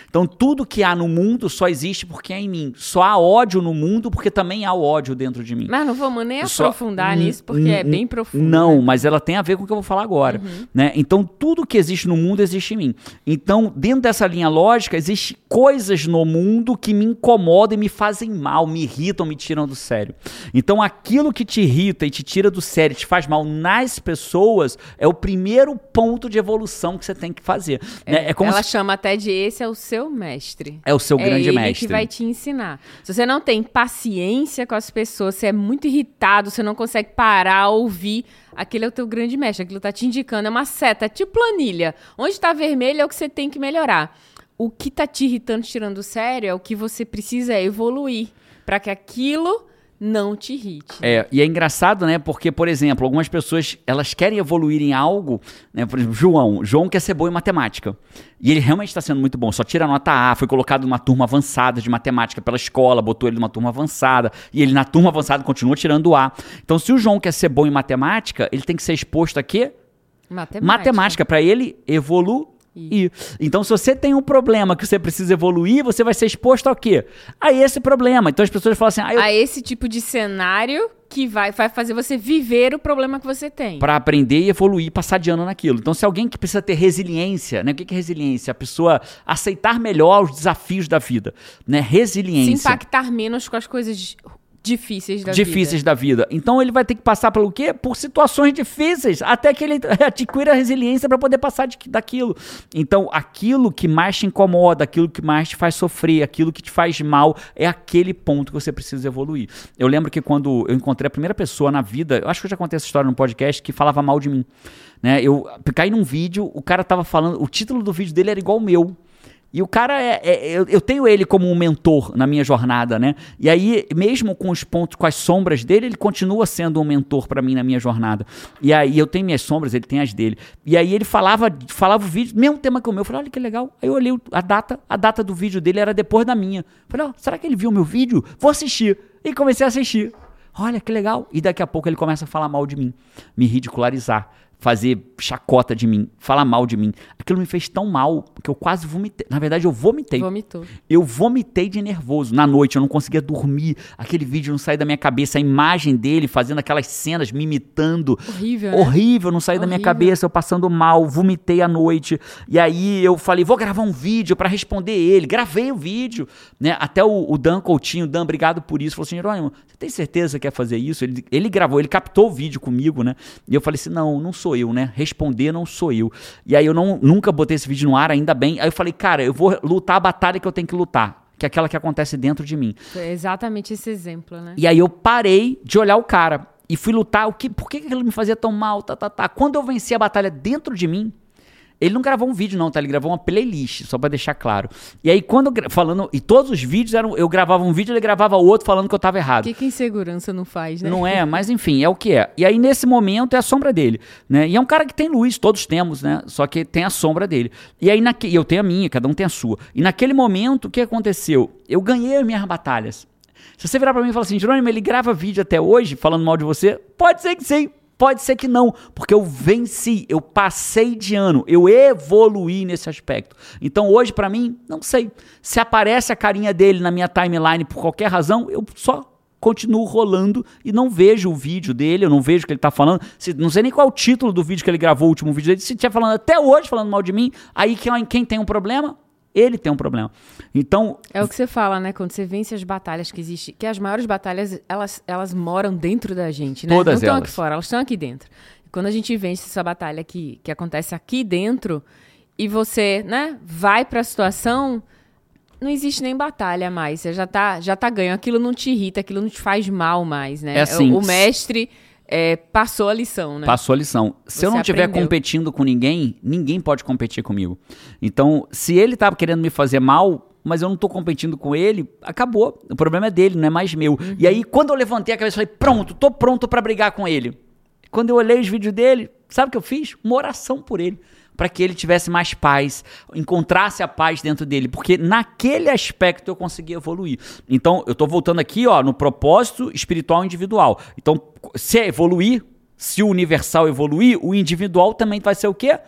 Então, tudo que há no mundo só existe porque há em mim. Só há ódio no mundo porque também há o ódio dentro de mim. Mas não vamos nem Só- aprofundar nisso, porque é bem profundo. Não, né? mas ela tem a ver com o que eu vou falar agora. Né? Então, tudo que existe no mundo existe em mim. Então, dentro dessa linha lógica, existem coisas no mundo que me incomodam e me fazem mal, me irritam, me tiram do sério. Então, aquilo que te irrita e te tira do sério, te faz mal nas pessoas, é o primeiro ponto de evolução que você tem que fazer. né? É, como Ela se- chama até de esse é o seu mestre. é o seu grande é ele mestre. que vai te ensinar. Se você não tem paciência com as pessoas, você é muito irritado, você não consegue parar, ouvir, aquele é o teu grande mestre. Aquilo tá te indicando, é uma seta, é tipo planilha. Onde tá vermelho é o que você tem que melhorar. O que tá te irritando, tirando do sério, é o que você precisa evoluir para que aquilo não te irrite. É, e é engraçado, né? Porque, por exemplo, algumas pessoas elas querem evoluir em algo, né? Por exemplo, João. João quer ser bom em matemática. E ele realmente está sendo muito bom. Só tira nota A, foi colocado numa turma avançada de matemática pela escola, botou ele numa turma avançada. E ele, na turma avançada, continua tirando A. Então, se o João quer ser bom em matemática, ele tem que ser exposto a quê? Matemática. Matemática, para ele evoluir. Ir. Então, se você tem um problema que você precisa evoluir, você vai ser exposto ao quê? A esse problema. Então as pessoas falam assim, ah, eu... A esse tipo de cenário que vai, vai fazer você viver o problema que você tem. Para aprender e evoluir, passar de ano naquilo. Então, se alguém que precisa ter resiliência, né? O que é resiliência? A pessoa aceitar melhor os desafios da vida, né? Resiliência. Se impactar menos com as coisas difíceis da difíceis vida. da vida. Então ele vai ter que passar pelo quê? Por situações difíceis, até que ele (laughs) adquira a resiliência para poder passar de, daquilo. Então, aquilo que mais te incomoda, aquilo que mais te faz sofrer, aquilo que te faz mal, é aquele ponto que você precisa evoluir. Eu lembro que quando eu encontrei a primeira pessoa na vida, eu acho que eu já contei essa história no podcast, que falava mal de mim. Né? Eu caí num vídeo, o cara tava falando, o título do vídeo dele era igual o meu. E o cara é, é eu, eu, tenho ele como um mentor na minha jornada, né? E aí, mesmo com os pontos, com as sombras dele, ele continua sendo um mentor para mim na minha jornada. E aí eu tenho minhas sombras, ele tem as dele. E aí ele falava, falava o vídeo, mesmo tema que o meu. Eu falei, olha que legal. Aí eu olhei a data, a data do vídeo dele era depois da minha. Eu falei, oh, será que ele viu o meu vídeo? Vou assistir. E comecei a assistir. Olha que legal. E daqui a pouco ele começa a falar mal de mim, me ridicularizar fazer chacota de mim, falar mal de mim. Aquilo me fez tão mal que eu quase vomitei. Na verdade, eu vomitei. Vomitou. Eu vomitei de nervoso. Na noite, eu não conseguia dormir. Aquele vídeo não saía da minha cabeça. A imagem dele fazendo aquelas cenas, me imitando. Horrível. Né? Horrível, não saía da minha cabeça. Eu passando mal, vomitei à noite. E aí eu falei, vou gravar um vídeo para responder ele. Gravei o vídeo. Né? Até o, o Dan Coutinho, Dan, obrigado por isso. Falou assim: Jerônimo, você tem certeza que quer fazer isso? Ele, ele gravou, ele captou o vídeo comigo, né? E eu falei assim: não, não sou eu, né? Responder não sou eu. E aí eu não, nunca botei esse vídeo no ar, ainda bem. Aí eu falei, cara, eu vou lutar a batalha que eu tenho que lutar. Que é aquela que acontece dentro de mim. Foi exatamente esse exemplo, né? E aí eu parei de olhar o cara e fui lutar. O que, por que aquilo me fazia tão mal? Tá, tá, tá. Quando eu venci a batalha dentro de mim, ele não gravou um vídeo, não, tá? Ele gravou uma playlist, só para deixar claro. E aí, quando falando. E todos os vídeos eram. Eu gravava um vídeo, ele gravava outro falando que eu tava errado. O que, que insegurança não faz, né? Não é, (laughs) mas enfim, é o que é. E aí, nesse momento, é a sombra dele. Né? E é um cara que tem luz, todos temos, né? Só que tem a sombra dele. E aí, naque, eu tenho a minha, cada um tem a sua. E naquele momento, o que aconteceu? Eu ganhei as minhas batalhas. Se você virar pra mim e falar assim, Jerônimo, ele grava vídeo até hoje falando mal de você? Pode ser que sim. Pode ser que não, porque eu venci, eu passei de ano, eu evoluí nesse aspecto. Então hoje, para mim, não sei. Se aparece a carinha dele na minha timeline por qualquer razão, eu só continuo rolando e não vejo o vídeo dele, eu não vejo o que ele tá falando. Se, não sei nem qual é o título do vídeo que ele gravou, o último vídeo dele. Se estiver falando até hoje, falando mal de mim, aí quem, quem tem um problema, ele tem um problema. Então. É o que você fala, né? Quando você vence as batalhas que existem, que as maiores batalhas, elas, elas moram dentro da gente, né? Todas Não estão aqui fora, elas estão aqui dentro. E quando a gente vence essa batalha que, que acontece aqui dentro, e você, né, vai para a situação, não existe nem batalha mais. Você já tá, já tá ganho. Aquilo não te irrita, aquilo não te faz mal mais, né? É assim, o mestre é, passou a lição, né? Passou a lição. Se Você eu não estiver competindo com ninguém, ninguém pode competir comigo. Então, se ele tá querendo me fazer mal, mas eu não tô competindo com ele, acabou. O problema é dele, não é mais meu. Uhum. E aí, quando eu levantei a cabeça, falei, pronto, tô pronto para brigar com ele. Quando eu olhei os vídeos dele, sabe o que eu fiz? Uma oração por ele. Para que ele tivesse mais paz, encontrasse a paz dentro dele, porque naquele aspecto eu consegui evoluir. Então, eu tô voltando aqui, ó, no propósito espiritual individual. Então, se é evoluir, se o universal evoluir, o individual também vai ser o quê?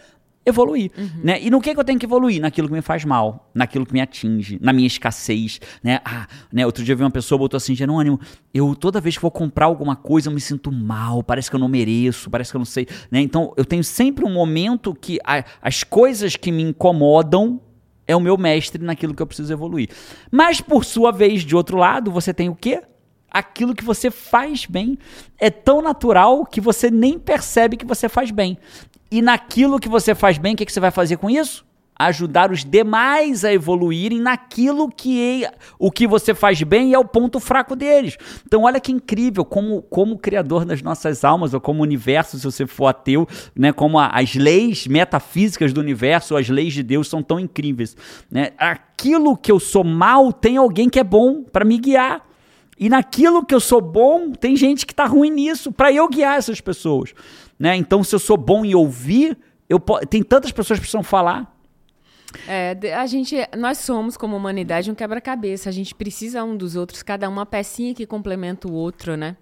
Evoluir. Né? E no que, que eu tenho que evoluir? Naquilo que me faz mal, naquilo que me atinge, na minha escassez. Né? Ah, né? Outro dia eu vi uma pessoa botou assim, Jerônimo, eu toda vez que vou comprar alguma coisa eu me sinto mal, parece que eu não mereço, parece que eu não sei. Né? Então eu tenho sempre um momento que a- as coisas que me incomodam é o meu mestre naquilo que eu preciso evoluir. Mas por sua vez, de outro lado, você tem o quê? Aquilo que você faz bem é tão natural que você nem percebe que você faz bem. E naquilo que você faz bem, o que, que você vai fazer com isso? Ajudar os demais a evoluírem naquilo que é, o que você faz bem é o ponto fraco deles. Então, olha que incrível como, como criador das nossas almas, ou como universo, se você for ateu, né, como a- as leis metafísicas do universo, as leis de Deus são tão incríveis. Né? Aquilo que eu sou mal, tem alguém que é bom para me guiar. E naquilo que eu sou bom, tem gente que tá ruim nisso, para eu guiar essas pessoas. Né? Então, se eu sou bom em ouvir, eu po- tem tantas pessoas que precisam falar. É, a gente, nós somos como humanidade um quebra-cabeça. A gente precisa um dos outros, cada uma pecinha que complementa o outro, né?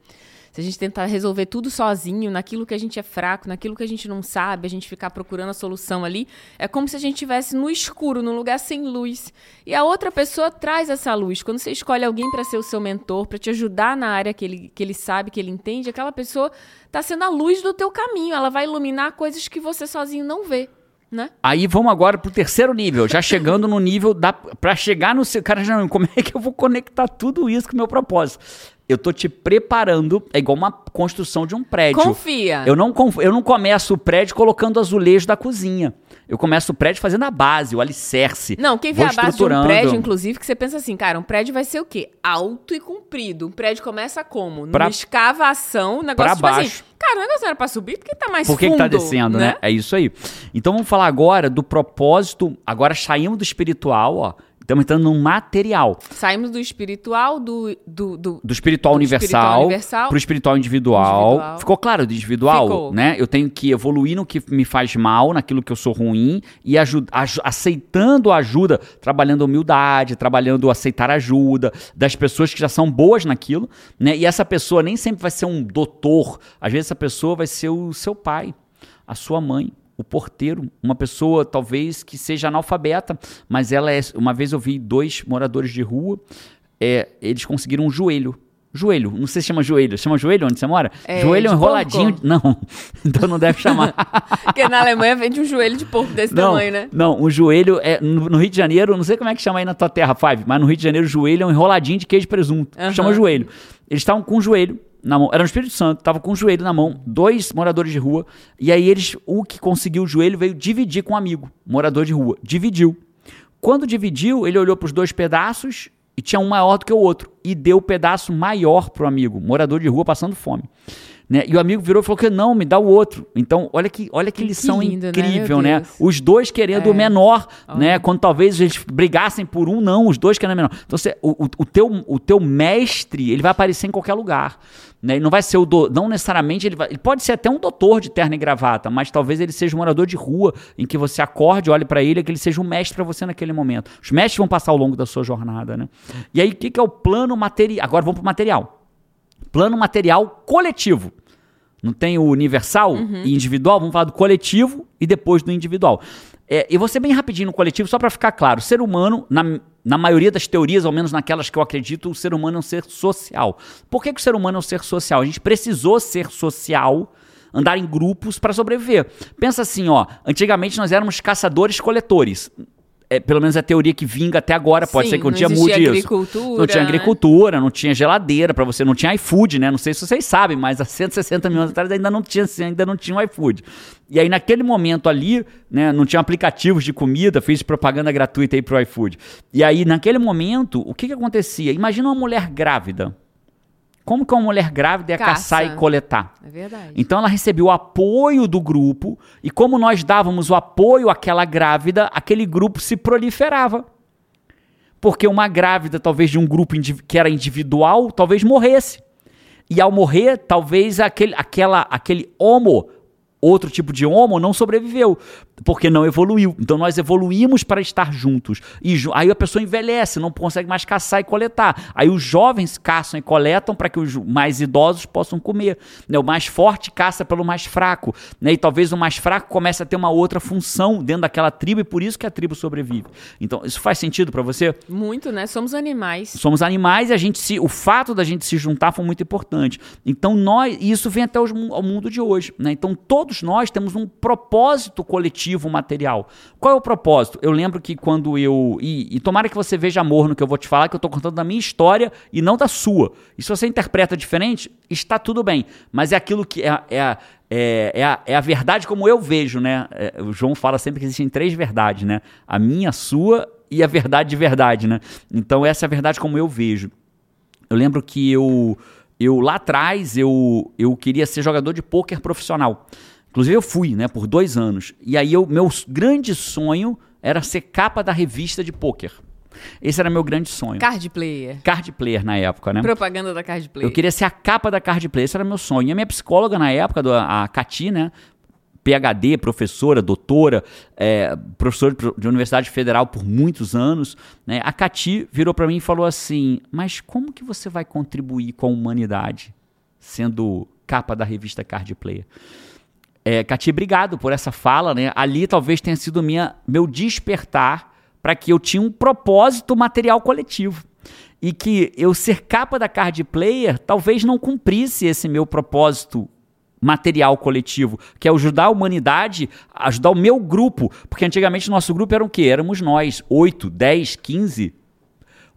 Se a gente tentar resolver tudo sozinho, naquilo que a gente é fraco, naquilo que a gente não sabe, a gente ficar procurando a solução ali, é como se a gente estivesse no escuro, num lugar sem luz. E a outra pessoa traz essa luz. Quando você escolhe alguém para ser o seu mentor, para te ajudar na área que ele, que ele sabe, que ele entende, aquela pessoa está sendo a luz do teu caminho. Ela vai iluminar coisas que você sozinho não vê. Né? Aí vamos agora pro terceiro nível, já chegando no nível da para chegar no seu cara, já, como é que eu vou conectar tudo isso com o meu propósito? Eu tô te preparando, é igual uma construção de um prédio. Confia. Eu não, eu não começo o prédio colocando azulejo da cozinha. Eu começo o prédio fazendo a base, o alicerce. Não, quem vê a base de um prédio, inclusive, que você pensa assim, cara, um prédio vai ser o quê? Alto e comprido. Um prédio começa como? Numa pra, escavação, um negócio pra tipo assim, baixo. assim. Cara, o negócio era pra subir porque tá mais Por que fundo. Por que tá descendo, né? né? É isso aí. Então vamos falar agora do propósito. Agora saímos do espiritual, ó. Estamos entrando no material. Saímos do espiritual, do. Do, do, do espiritual, do universal, para o espiritual individual. individual. Ficou claro do individual? Ficou. Né? Eu tenho que evoluir no que me faz mal, naquilo que eu sou ruim, e ajuda, aceitando ajuda, trabalhando humildade, trabalhando aceitar ajuda das pessoas que já são boas naquilo. Né? E essa pessoa nem sempre vai ser um doutor. Às vezes essa pessoa vai ser o seu pai, a sua mãe o porteiro, uma pessoa talvez que seja analfabeta, mas ela é. Uma vez eu vi dois moradores de rua, é, eles conseguiram um joelho. Joelho, não sei se chama joelho. Chama joelho onde você mora? É, joelho enroladinho. Porco. Não, (laughs) então não deve chamar. (laughs) Porque na Alemanha vende um joelho de porco desse não, tamanho, né? Não, um joelho é. No, no, Rio de Janeiro, não sei como é que chama aí na tua terra, Five, mas no Rio de Janeiro, joelho é um enroladinho de queijo e presunto. Uhum. Chama joelho. Eles estavam com um joelho na mão. Era no Espírito Santo, tava com o joelho na mão, dois moradores de rua. E aí eles, o que conseguiu o joelho veio dividir com um amigo, morador de rua. Dividiu. Quando dividiu, ele olhou para os dois pedaços e tinha um maior do que o outro. E deu o pedaço maior pro amigo, morador de rua passando fome. Né? E o amigo virou e falou que não, me dá o outro. Então, olha que, olha que, que lição lindo, né? incrível, né? né? Os dois querendo é. o menor, oh. né? Quando talvez eles brigassem por um, não, os dois querendo o menor. Então, você, o, o, teu, o teu mestre, ele vai aparecer em qualquer lugar. Né? Ele não vai ser o do, não necessariamente ele, vai, ele pode ser até um doutor de terno e gravata, mas talvez ele seja um morador de rua em que você acorde, olhe para ele, que ele seja um mestre para você naquele momento. Os mestres vão passar ao longo da sua jornada, né? E aí o que, que é o plano material? Agora vamos para o material. Plano material coletivo. Não tem o universal uhum. e individual, vamos falar do coletivo e depois do individual. É, vou ser bem rapidinho no coletivo, só para ficar claro. O ser humano, na, na maioria das teorias, ao menos naquelas que eu acredito, o ser humano é um ser social. Por que, que o ser humano é um ser social? A gente precisou ser social, andar em grupos para sobreviver. Pensa assim, ó. Antigamente nós éramos caçadores-coletores é, pelo menos a teoria que vinga até agora, pode Sim, ser que um dia mude isso. Não tinha né? agricultura, não tinha geladeira para você, não tinha iFood, né? Não sei se vocês sabem, mas há 160 mil anos atrás ainda não tinha, ainda não tinha o iFood. E aí naquele momento ali, né, não tinha aplicativos de comida, fiz propaganda gratuita aí pro iFood. E aí naquele momento, o que que acontecia? Imagina uma mulher grávida como que uma mulher grávida ia Caça. caçar e coletar? É verdade. Então ela recebeu o apoio do grupo, e como nós dávamos o apoio àquela grávida, aquele grupo se proliferava. Porque uma grávida, talvez de um grupo que era individual, talvez morresse. E ao morrer, talvez aquele, aquela, aquele homo outro tipo de homo não sobreviveu, porque não evoluiu. Então nós evoluímos para estar juntos. E aí a pessoa envelhece, não consegue mais caçar e coletar. Aí os jovens caçam e coletam para que os mais idosos possam comer. Né? O mais forte caça pelo mais fraco. Né? E talvez o mais fraco comece a ter uma outra função dentro daquela tribo e por isso que a tribo sobrevive. Então, isso faz sentido para você? Muito, né? Somos animais. Somos animais e a gente se, o fato da gente se juntar foi muito importante. Então, nós, e isso vem até ao mundo de hoje. Né? Então, todos nós temos um propósito coletivo material. Qual é o propósito? Eu lembro que quando eu. E, e tomara que você veja amor no que eu vou te falar, que eu estou contando da minha história e não da sua. E se você interpreta diferente, está tudo bem. Mas é aquilo que é, é, é, é, a, é a verdade como eu vejo, né? É, o João fala sempre que existem três verdades, né? A minha, a sua e a verdade de verdade, né? Então essa é a verdade como eu vejo. Eu lembro que eu, eu lá atrás eu, eu queria ser jogador de pôquer profissional. Inclusive eu fui, né, por dois anos. E aí eu, meu grande sonho era ser capa da revista de pôquer. Esse era meu grande sonho. Card player. Card player na época, né? Propaganda da card player. Eu queria ser a capa da card player, esse era meu sonho. E a minha psicóloga na época, a Cati, né? PhD, professora, doutora, é, professora de Universidade Federal por muitos anos, né? A Cati virou para mim e falou assim: "Mas como que você vai contribuir com a humanidade?" sendo capa da revista Card Player. É, Cati, obrigado por essa fala, né? Ali talvez tenha sido minha, meu despertar para que eu tinha um propósito material coletivo. E que eu ser capa da Card Player talvez não cumprisse esse meu propósito material coletivo, que é ajudar a humanidade, ajudar o meu grupo. Porque antigamente nosso grupo era o quê? Éramos nós, 8, 10, 15,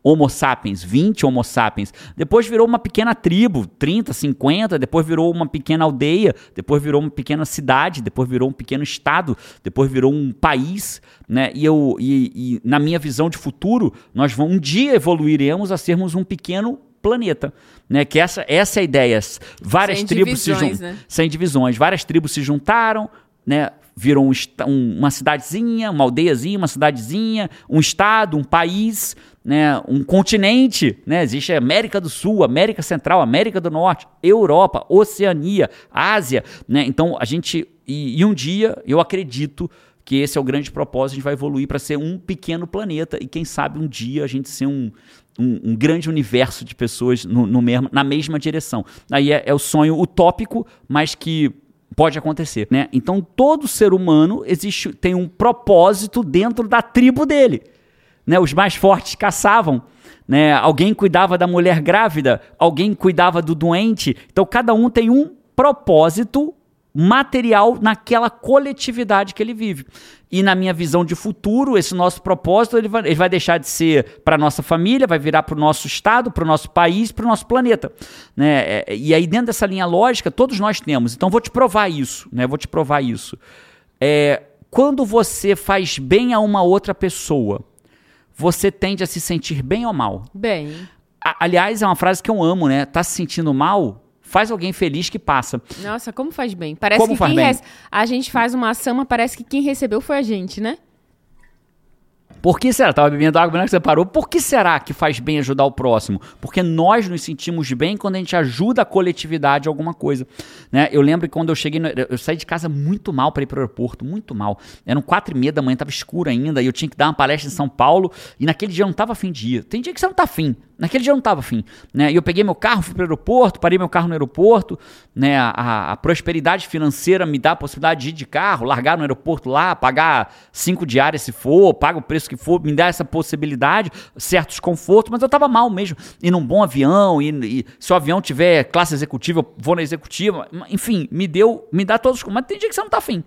Homo sapiens, 20 Homo sapiens. Depois virou uma pequena tribo, 30, 50, depois virou uma pequena aldeia, depois virou uma pequena cidade, depois virou um pequeno estado, depois virou um país, né? E eu e, e na minha visão de futuro, nós vamos um dia evoluiremos a sermos um pequeno planeta, né? Que essa essa é a ideia. Várias Sem tribos divisões, se juntam, né? sem divisões, várias tribos se juntaram, né? Virou um, um- uma cidadezinha, uma aldeiazinha, uma cidadezinha, um estado, um país, né? Um continente, né? Existe América do Sul, América Central, América do Norte, Europa, Oceania, Ásia, né? Então a gente e, e um dia eu acredito que esse é o grande propósito, a gente vai evoluir para ser um pequeno planeta e quem sabe um dia a gente ser um, um, um grande universo de pessoas no, no mesmo, na mesma direção. Aí é, é o sonho utópico, mas que pode acontecer, né? Então todo ser humano existe tem um propósito dentro da tribo dele, né? Os mais fortes caçavam, né? Alguém cuidava da mulher grávida, alguém cuidava do doente. Então cada um tem um propósito material naquela coletividade que ele vive. E na minha visão de futuro, esse nosso propósito ele vai, ele vai deixar de ser para nossa família, vai virar para o nosso estado, para o nosso país, para o nosso planeta. Né? É, E aí, dentro dessa linha lógica, todos nós temos. Então, vou te provar isso. Né? Vou te provar isso. É, quando você faz bem a uma outra pessoa, você tende a se sentir bem ou mal? Bem, A- aliás, é uma frase que eu amo, né? Tá se sentindo mal? Faz alguém feliz que passa. nossa, como faz bem. Parece Como que faz quem bem? rece- a gente faz uma ação, mas parece que quem recebeu foi a gente, né? Por que será? Tava bebendo água, mas você parou. Por que será que faz bem ajudar o próximo? Porque nós nos sentimos bem quando a gente ajuda a coletividade a alguma coisa. Né? Eu lembro que quando eu cheguei, no- eu saí de casa muito mal para ir para o aeroporto, muito mal. Eram quatro e meia da manhã, tava escuro ainda, e eu tinha que dar uma palestra em São Paulo, e naquele dia eu não tava afim de ir. Tem dia que você não tá afim. Naquele dia eu não tava afim. Né? E eu peguei meu carro, fui para o aeroporto, parei meu carro no aeroporto. Né? A, a- prosperidade financeira me dá a possibilidade de ir de carro, largar no aeroporto lá, pagar cinco diárias se for, paga o preço que for, me dá essa possibilidade, certos confortos, mas eu tava mal mesmo. Ir num bom avião, e, e se o avião tiver classe executiva, eu vou na executiva. Enfim, me deu, me dá todos. Mas tem dia que você não tá afim.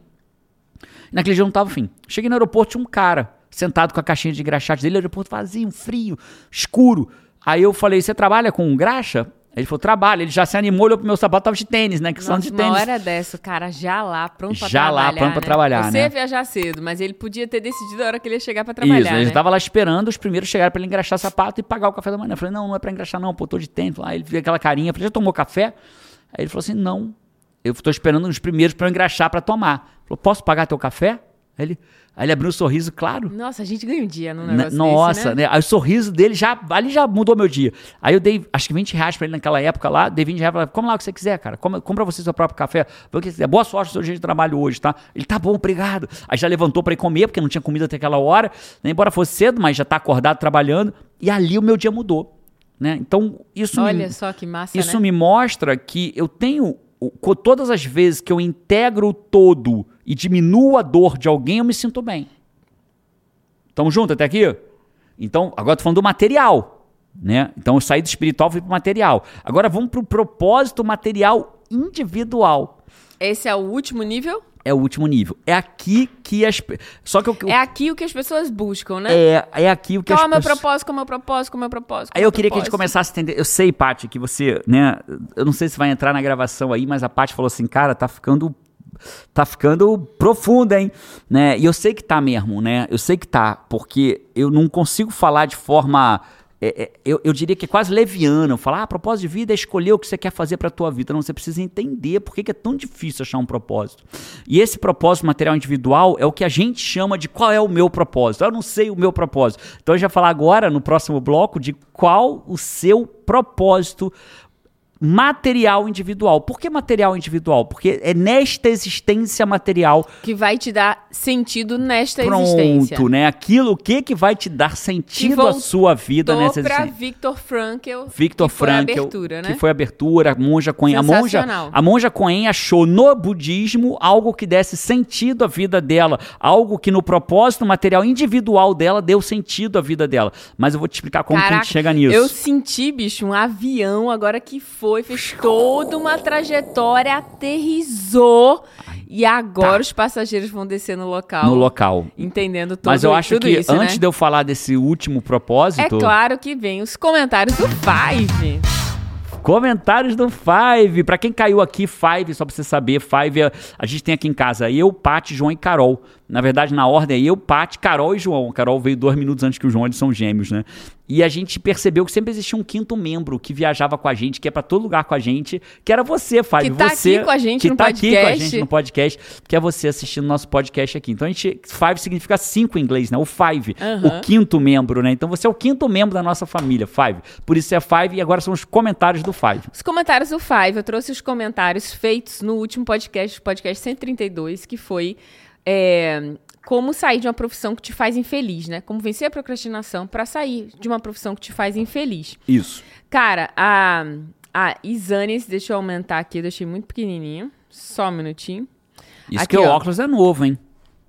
Naquele dia eu não tava afim. Cheguei no aeroporto, tinha um cara sentado com a caixinha de graxates dele, aeroporto vazio, frio, escuro. Aí eu falei, você trabalha com graxa? Ele falou, trabalho. Ele já se animou, olhou pro meu sapato, tava de tênis, né? Que são de uma tênis. hora dessa, o cara já lá, pronto pra Já lá, trabalhar. pronto pra né? trabalhar, Você né? ia viajar cedo, mas ele podia ter decidido a hora que ele ia chegar pra trabalhar. Isso, ele né? tava lá esperando os primeiros chegarem pra ele engraxar sapato e pagar o café da manhã. Eu falei, não, não é pra engraxar não, pô, tô de tênis. Aí ele viu aquela carinha, eu falei, já tomou café? Aí ele falou assim, não, eu tô esperando os primeiros pra eu engraxar pra tomar. Ele falou, posso pagar teu café? Aí ele, aí ele abriu um sorriso, claro. Nossa, a gente ganha um dia Né? negócio Nossa, desse, né? né? Aí o sorriso dele já, ali já mudou meu dia. Aí eu dei, acho que 20 reais pra ele naquela época lá, dei 20 reais pra ele, come lá o que você quiser, cara, Come- compra você seu próprio café, boa sorte no seu dia de trabalho hoje, tá? Ele, tá bom, obrigado. Aí já levantou pra ir comer, porque não tinha comida até aquela hora, né? embora fosse cedo, mas já tá acordado trabalhando, e ali o meu dia mudou, né? Então, isso me, Olha só que massa, isso né? me mostra que eu tenho. Todas as vezes que eu integro o todo e diminuo a dor de alguém, eu me sinto bem. Tamo junto até aqui? Então, agora eu tô falando do material. Né? Então eu saí do espiritual e fui pro material. Agora vamos pro propósito material individual. Esse é o último nível? É o último nível. É aqui que as. Só que eu. É aqui o que as pessoas buscam, né? É, é aqui o que Qual é as o meu pessoas- propósito, qual é o meu propósito, qual é o meu propósito? Aí é eu meu queria que a gente propósito? começasse a entender. Eu sei, Paty, que você, né? Eu não sei se vai entrar na gravação aí, mas a Paty falou assim, cara, tá ficando. Tá ficando profunda, hein? Né? E eu sei que tá mesmo, né? Eu sei que tá, porque eu não consigo falar de forma. é, é, eu, eu diria que é quase leviana. Falar, ah, propósito de vida é escolher o que você quer fazer pra tua vida. Não, você precisa entender por que, é tão difícil achar um propósito. E esse propósito material individual é o que a gente chama de qual é o meu propósito. Eu não sei o meu propósito. Então eu já falar agora, no próximo bloco, de qual o seu propósito material individual. Por que material individual? Porque é nesta existência material Que vai te dar sentido nesta pronto, existência. né? Aquilo que que vai te dar sentido à sua vida nessa existência. Victor Frankl, Victor que foi a Frankl, abertura, né? que foi a abertura, a monja Coen. A monja, a monja Coen achou no budismo algo que desse sentido à vida dela, algo que no propósito material individual dela deu sentido à vida dela. Mas eu vou te explicar como que a Caraca, gente chega nisso. Eu senti, bicho, um avião agora que foi, fez toda uma trajetória, aterrizou. E agora os passageiros vão descer no local. Tá. No local. Entendendo tudo, Mas eu acho que isso, antes né? de eu falar desse último É propósito, claro que vem os comentários do Five. Comentários do Five. Pra quem caiu aqui, Five, só pra você saber, Five, é- a gente tem aqui em casa eu, Paty, João e Carol. Na verdade, na ordem é eu, Paty, Carol e João. Carol veio dois minutos antes que o João, eles são gêmeos, né? E a gente percebeu que sempre existia um quinto membro que viajava com a gente, que é pra todo lugar com a gente, que era você, Five. Que tá você, aqui com a gente que no tá aqui com a podcast. gente no podcast, que é você assistindo nosso podcast aqui. Então a gente. Five significa cinco em inglês, né? O Five. Aham. O quinto membro, né? Então você é o quinto membro da nossa família, Five. Por isso é Five e agora são os comentários do Five. Os comentários do Five, eu trouxe os comentários feitos no último podcast, podcast 132, que foi é, como sair de uma profissão que te faz infeliz, né? Como vencer a procrastinação pra sair de uma profissão que te faz infeliz. Isso. Cara, a, a Isanes, deixa eu aumentar aqui, eu deixei muito pequenininho. Só um minutinho. Isso Aqui, que o ó. óculos é novo, hein?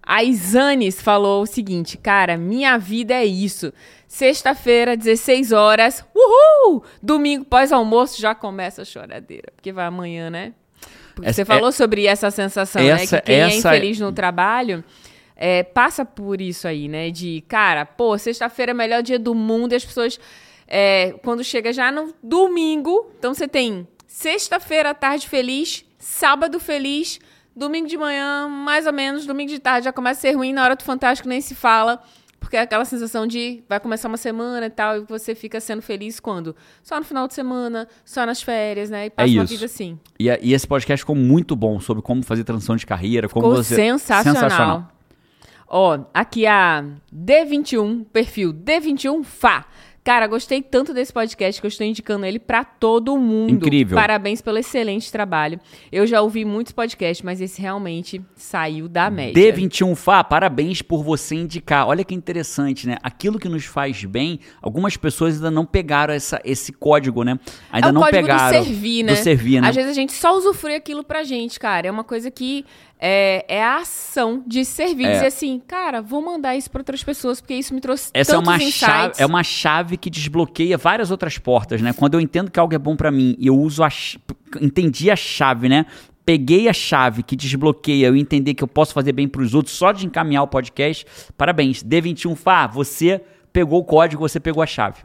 A Isanes falou o seguinte, cara, minha vida é isso. Sexta-feira, 16 horas, uhul! Domingo, pós-almoço, já começa a choradeira. Porque vai amanhã, né? Porque você falou sobre essa sensação, essa- né? Que quem é infeliz no trabalho é, passa por isso aí, né? De, cara, pô, sexta-feira é o melhor dia do mundo e as pessoas, é, quando chega já no domingo, então você tem sexta-feira à tarde feliz, sábado feliz, domingo de manhã, mais ou menos, domingo de tarde já começa a ser ruim, na hora do Fantástico nem se fala. Porque é aquela sensação de vai começar uma semana e tal, e você fica sendo feliz quando? Só no final de semana, só nas férias, né? E passa uma isso. vida assim. E, e esse podcast ficou muito bom sobre como fazer transição de carreira, como Ficou você. sensacional. Ó, aqui a D21, perfil D21 Fá. Cara, gostei tanto desse podcast que eu estou indicando ele pra todo mundo. Incrível. Parabéns pelo excelente trabalho. Eu já ouvi muitos podcasts, mas esse realmente saiu da média. D21 Fá, parabéns por você indicar. Olha que interessante, né? Aquilo que nos faz bem, algumas pessoas ainda não pegaram essa, esse código, né? Ainda é não pegaram. do servir, né? Do servir, né? Às vezes a gente só usufrui aquilo pra gente, cara. É uma coisa que é, é a ação de servir. É. Dizer assim, cara, vou mandar isso pra outras pessoas, porque isso me trouxe Essa é uma, insights. chave, é uma chave que desbloqueia várias outras portas, né? Quando eu entendo que algo é bom pra mim e eu uso a. Entendi a chave, né? Peguei a chave que desbloqueia eu entender que eu posso fazer bem pros outros só de encaminhar o podcast. Parabéns. D21 Fá, você pegou o código, você pegou a chave.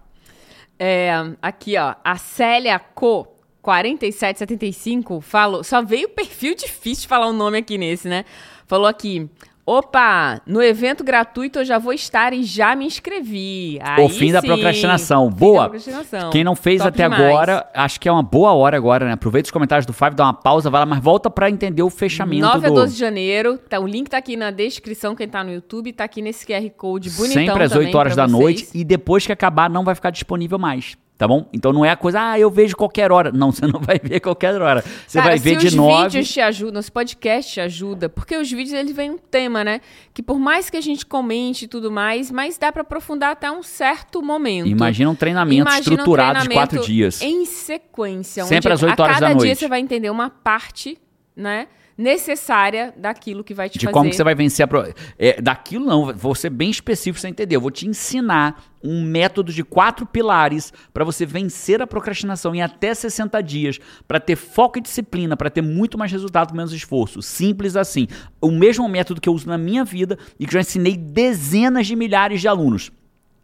É, aqui, ó, a Célia Co. 4775 falou. Só veio o perfil (laughs) difícil de falar o nome aqui nesse, né? Falou aqui. Opa, no evento gratuito eu já vou estar e já me inscrevi. Aí o fim da sim, procrastinação. fim Boa. da procrastinação. Quem não fez Top até demais. agora, acho que é uma boa hora agora, né? Aproveita os comentários do Five, dá uma pausa, vai lá, mas volta pra entender o fechamento 9 a do 12 de janeiro. Tá, o link tá aqui na descrição, quem tá no YouTube. Tá aqui nesse QR Code bonitão sempre às também 8 horas da vocês. noite e depois que acabar não vai ficar disponível mais. Tá bom? Então não é a coisa, ah, eu vejo qualquer hora. Não, (laughs) você não vai ver qualquer hora. Você Cara, vai ver de os 9. vídeos te ajudam, esse podcast te ajuda, porque os vídeos eles vêm um tema, né? Que por mais que a gente comente e tudo mais, mas dá pra aprofundar até um certo momento. Imagina um treinamento Imagina um estruturado de treinamento quatro dias. Em sequência. Sempre onde às oito horas a da cada dia noite. você vai entender uma parte, né? Necessária daquilo que vai te De fazer. como que você vai vencer a. Pro... É, daquilo não, vou ser bem específico você entender. Eu vou te ensinar um método de quatro pilares para você vencer a procrastinação em até 60 dias, para ter foco e disciplina, para ter muito mais resultado com menos esforço. Simples assim. O mesmo método que eu uso na minha vida e que já ensinei dezenas de milhares de alunos.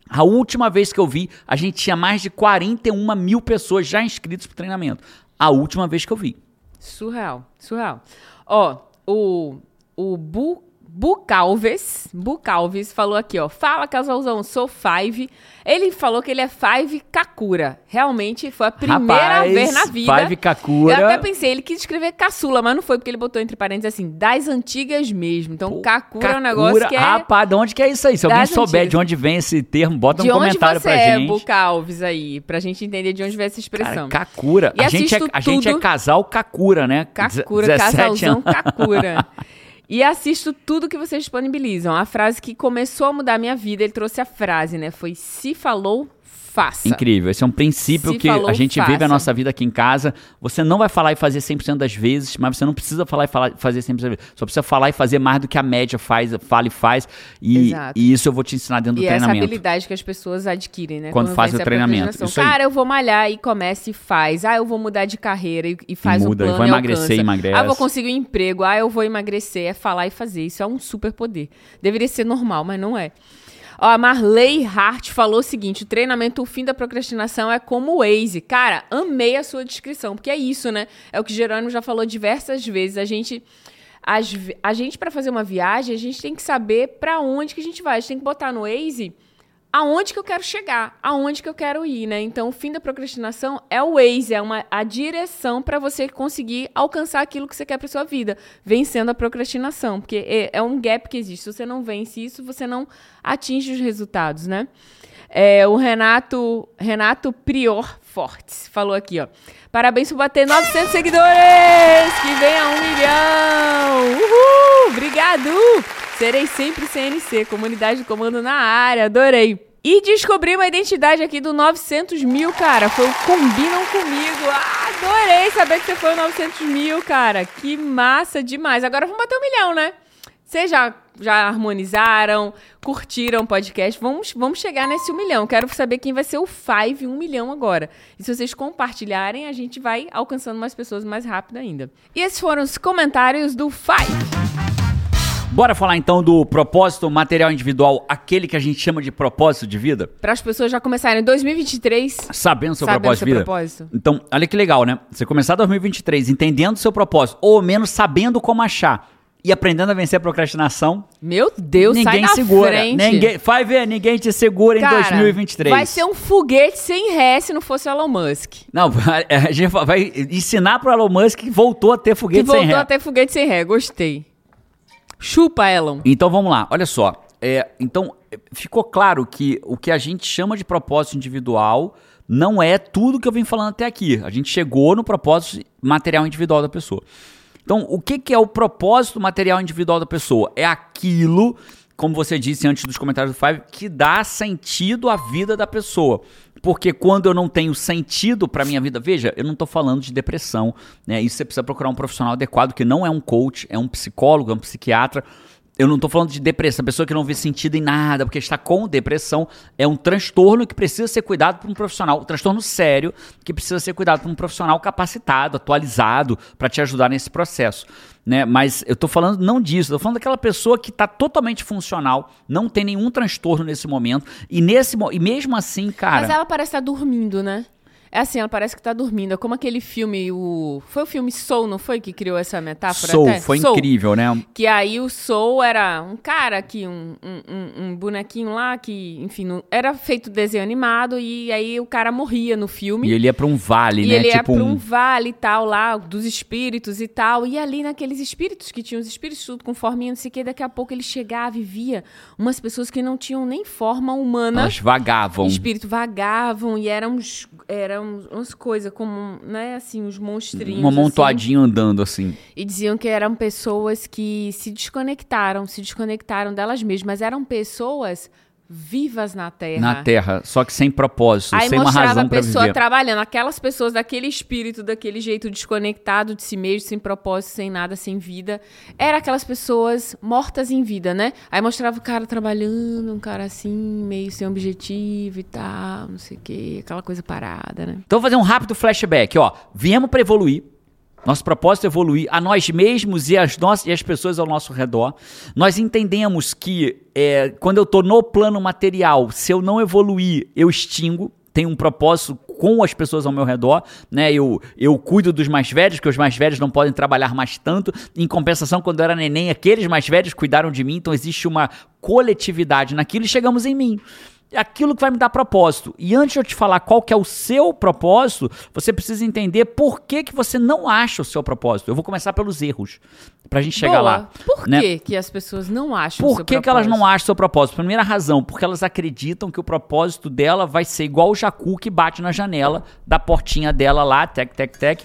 A última vez que eu vi, a gente tinha mais de 41 mil pessoas já inscritas pro treinamento. A última vez que eu vi. Surreal, surreal. Ó, o, o Bu, Bucalves, Bucalves falou aqui, ó. Fala, casalzão, sou Five. Ele falou que ele é Five Kakura. Realmente foi a primeira Rapaz, vez na vida. Five Kakura. Eu até pensei, ele quis escrever caçula, mas não foi, porque ele botou entre parênteses assim, das antigas mesmo. Então, Pô, Kakura, é um negócio que é. Rapaz, de onde que é isso aí? Se alguém souber antigas. de onde vem esse termo, bota de um onde comentário você pra é, gente. Bucalves, aí? Pra gente entender de onde vem essa expressão. Cara, Kakura. E A gente, é, a gente é casal Kakura, né? Kakura, 17 casalzão anos. Kakura. (laughs) E assisto tudo que vocês disponibilizam. A frase que começou a mudar a minha vida, ele trouxe a frase, né? Foi se falou, faça. Incrível. Esse é um princípio Se que falou, a gente faça. vive a nossa vida aqui em casa. Você não vai falar e fazer 100% das vezes, mas você não precisa falar e falar, fazer 100% das vezes. Só precisa falar e fazer mais do que a média faz, fala e faz. E, e isso eu vou te ensinar dentro do E essa treinamento. habilidade que as pessoas adquirem, né? Quando faz vence o treinamento. Cara, eu vou malhar e começa e faz. Ah, eu vou mudar de carreira e, e faz Muda, o plano e emagrecer, alcança. emagrece. Ah, eu vou conseguir um emprego. Ah, eu vou emagrecer. É falar e fazer. Isso é um superpoder. Deveria ser normal, mas não é. Ó, a Marley Hart falou o seguinte: o treinamento O Fim da Procrastinação é como o Waze. Cara, amei a sua descrição, porque é isso, né? É o que Jerônimo já falou diversas vezes. A gente. as a gente, para fazer uma viagem, a gente tem que saber para onde que a gente vai. A gente tem que botar no Waze aonde que eu quero chegar, aonde que eu quero ir, né? Então, o fim da procrastinação é o Waze, é uma, a direção para você conseguir alcançar aquilo que você quer para sua vida, vencendo a procrastinação, porque é, é um gap que existe. Se você não vence isso, você não atinge os resultados, né? É, o Renato, Renato Prior Fortes falou aqui, ó. Parabéns por bater 900 seguidores! Que venha um milhão! Uhul! Obrigado! Serei sempre CNC, comunidade de comando na área, adorei. E descobri uma identidade aqui do 900 mil, cara. Foi o Combinam Comigo. Ah, adorei saber que você foi o 900 mil, cara. Que massa demais. Agora vamos bater um milhão, né? Vocês já, já harmonizaram, curtiram o podcast? Vamos, vamos chegar nesse um milhão. Quero saber quem vai ser o Five um milhão agora. E se vocês compartilharem, a gente vai alcançando mais pessoas mais rápido ainda. E esses foram os comentários do Five. Bora falar então do propósito material individual, aquele que a gente chama de propósito de vida? Para as pessoas já começarem em 2023 Sabendo seu sabendo propósito seu de vida. propósito. Então, olha que legal, né? Você começar 2023 entendendo seu propósito, ou menos sabendo como achar, e aprendendo a vencer a procrastinação, Meu Deus, sai ninguém da segura. frente. Ninguém, vai ver, ninguém te segura Cara, em 2023. Vai ser um foguete sem ré se não fosse o Elon Musk. Não, (laughs) a gente vai ensinar pro Elon Musk que voltou a ter Que foguete voltou sem ré. a ter foguete sem ré, gostei. Chupa, Elon. Então vamos lá, olha só. É, então, ficou claro que o que a gente chama de propósito individual não é tudo que eu vim falando até aqui. A gente chegou no propósito material individual da pessoa. Então, o que, que é o propósito material individual da pessoa? É aquilo, como você disse antes dos comentários do Five, que dá sentido à vida da pessoa. Porque quando eu não tenho sentido para minha vida, veja, eu não estou falando de depressão, né? Isso você precisa procurar um profissional adequado que não é um coach, é um psicólogo, é um psiquiatra. Eu não estou falando de depressão, pessoa que não vê sentido em nada, porque está com depressão, é um transtorno que precisa ser cuidado por um profissional, um transtorno sério que precisa ser cuidado por um profissional capacitado, atualizado, para te ajudar nesse processo. Né? Mas eu estou falando não disso, tô falando daquela pessoa que está totalmente funcional, não tem nenhum transtorno nesse momento, e, nesse, e mesmo assim, cara. Mas ela parece estar dormindo, né? É assim, ela parece que tá dormindo. É como aquele filme, o. Foi o filme Soul, não foi? Que criou essa metáfora? Soul, até? foi Soul. incrível, né? Que aí o Soul era um cara que, um, um, um- bonequinho lá, que, enfim, não- era feito desenho animado, e aí o cara morria no filme. E ele ia pra um vale, E né? ele ia tipo pra um. um vale e tal, lá, dos espíritos e tal. E ali naqueles espíritos que tinham os espíritos tudo com forminha, não sei o que, daqui a pouco ele chegava e via umas pessoas que não tinham nem forma humana. Elas vagavam. Espírito vagavam e eram, uns, umas coisas como, né, assim, uns monstrinhos. Um assim. amontoadinho andando assim. E diziam que eram pessoas que se desconectaram, se desconectaram delas mesmas. Eram pessoas vivas na Terra. Na Terra, só que sem propósito, Aí sem uma razão a pra pessoa viver. trabalhando, aquelas pessoas daquele espírito, daquele jeito desconectado de si mesmo, sem propósito, sem nada, sem vida. Era aquelas pessoas mortas em vida, né? Aí mostrava o cara trabalhando, um cara assim, meio sem objetivo e tal, não sei o quê, aquela coisa parada, né? Então, vou fazer um rápido flashback, ó. Viemos para evoluir. Nosso propósito é evoluir a nós mesmos e as, nossas, e as pessoas ao nosso redor. Nós entendemos que é, quando eu estou no plano material, se eu não evoluir, eu extingo. Tem um propósito com as pessoas ao meu redor, né? Eu, eu cuido dos mais velhos, que os mais velhos não podem trabalhar mais tanto. Em compensação, quando eu era neném, aqueles mais velhos cuidaram de mim, então existe uma coletividade naquilo e chegamos em mim é aquilo que vai me dar propósito. E antes de eu te falar qual que é o seu propósito, você precisa entender por que, que você não acha o seu propósito. Eu vou começar pelos erros, pra gente chegar Boa. lá. Por né? que, que as pessoas não acham o Por seu que, que elas não propósito? acham o seu propósito? Primeira razão, porque elas acreditam que o propósito dela vai ser igual o jacu que bate na janela da portinha dela lá, tec, tec, tec.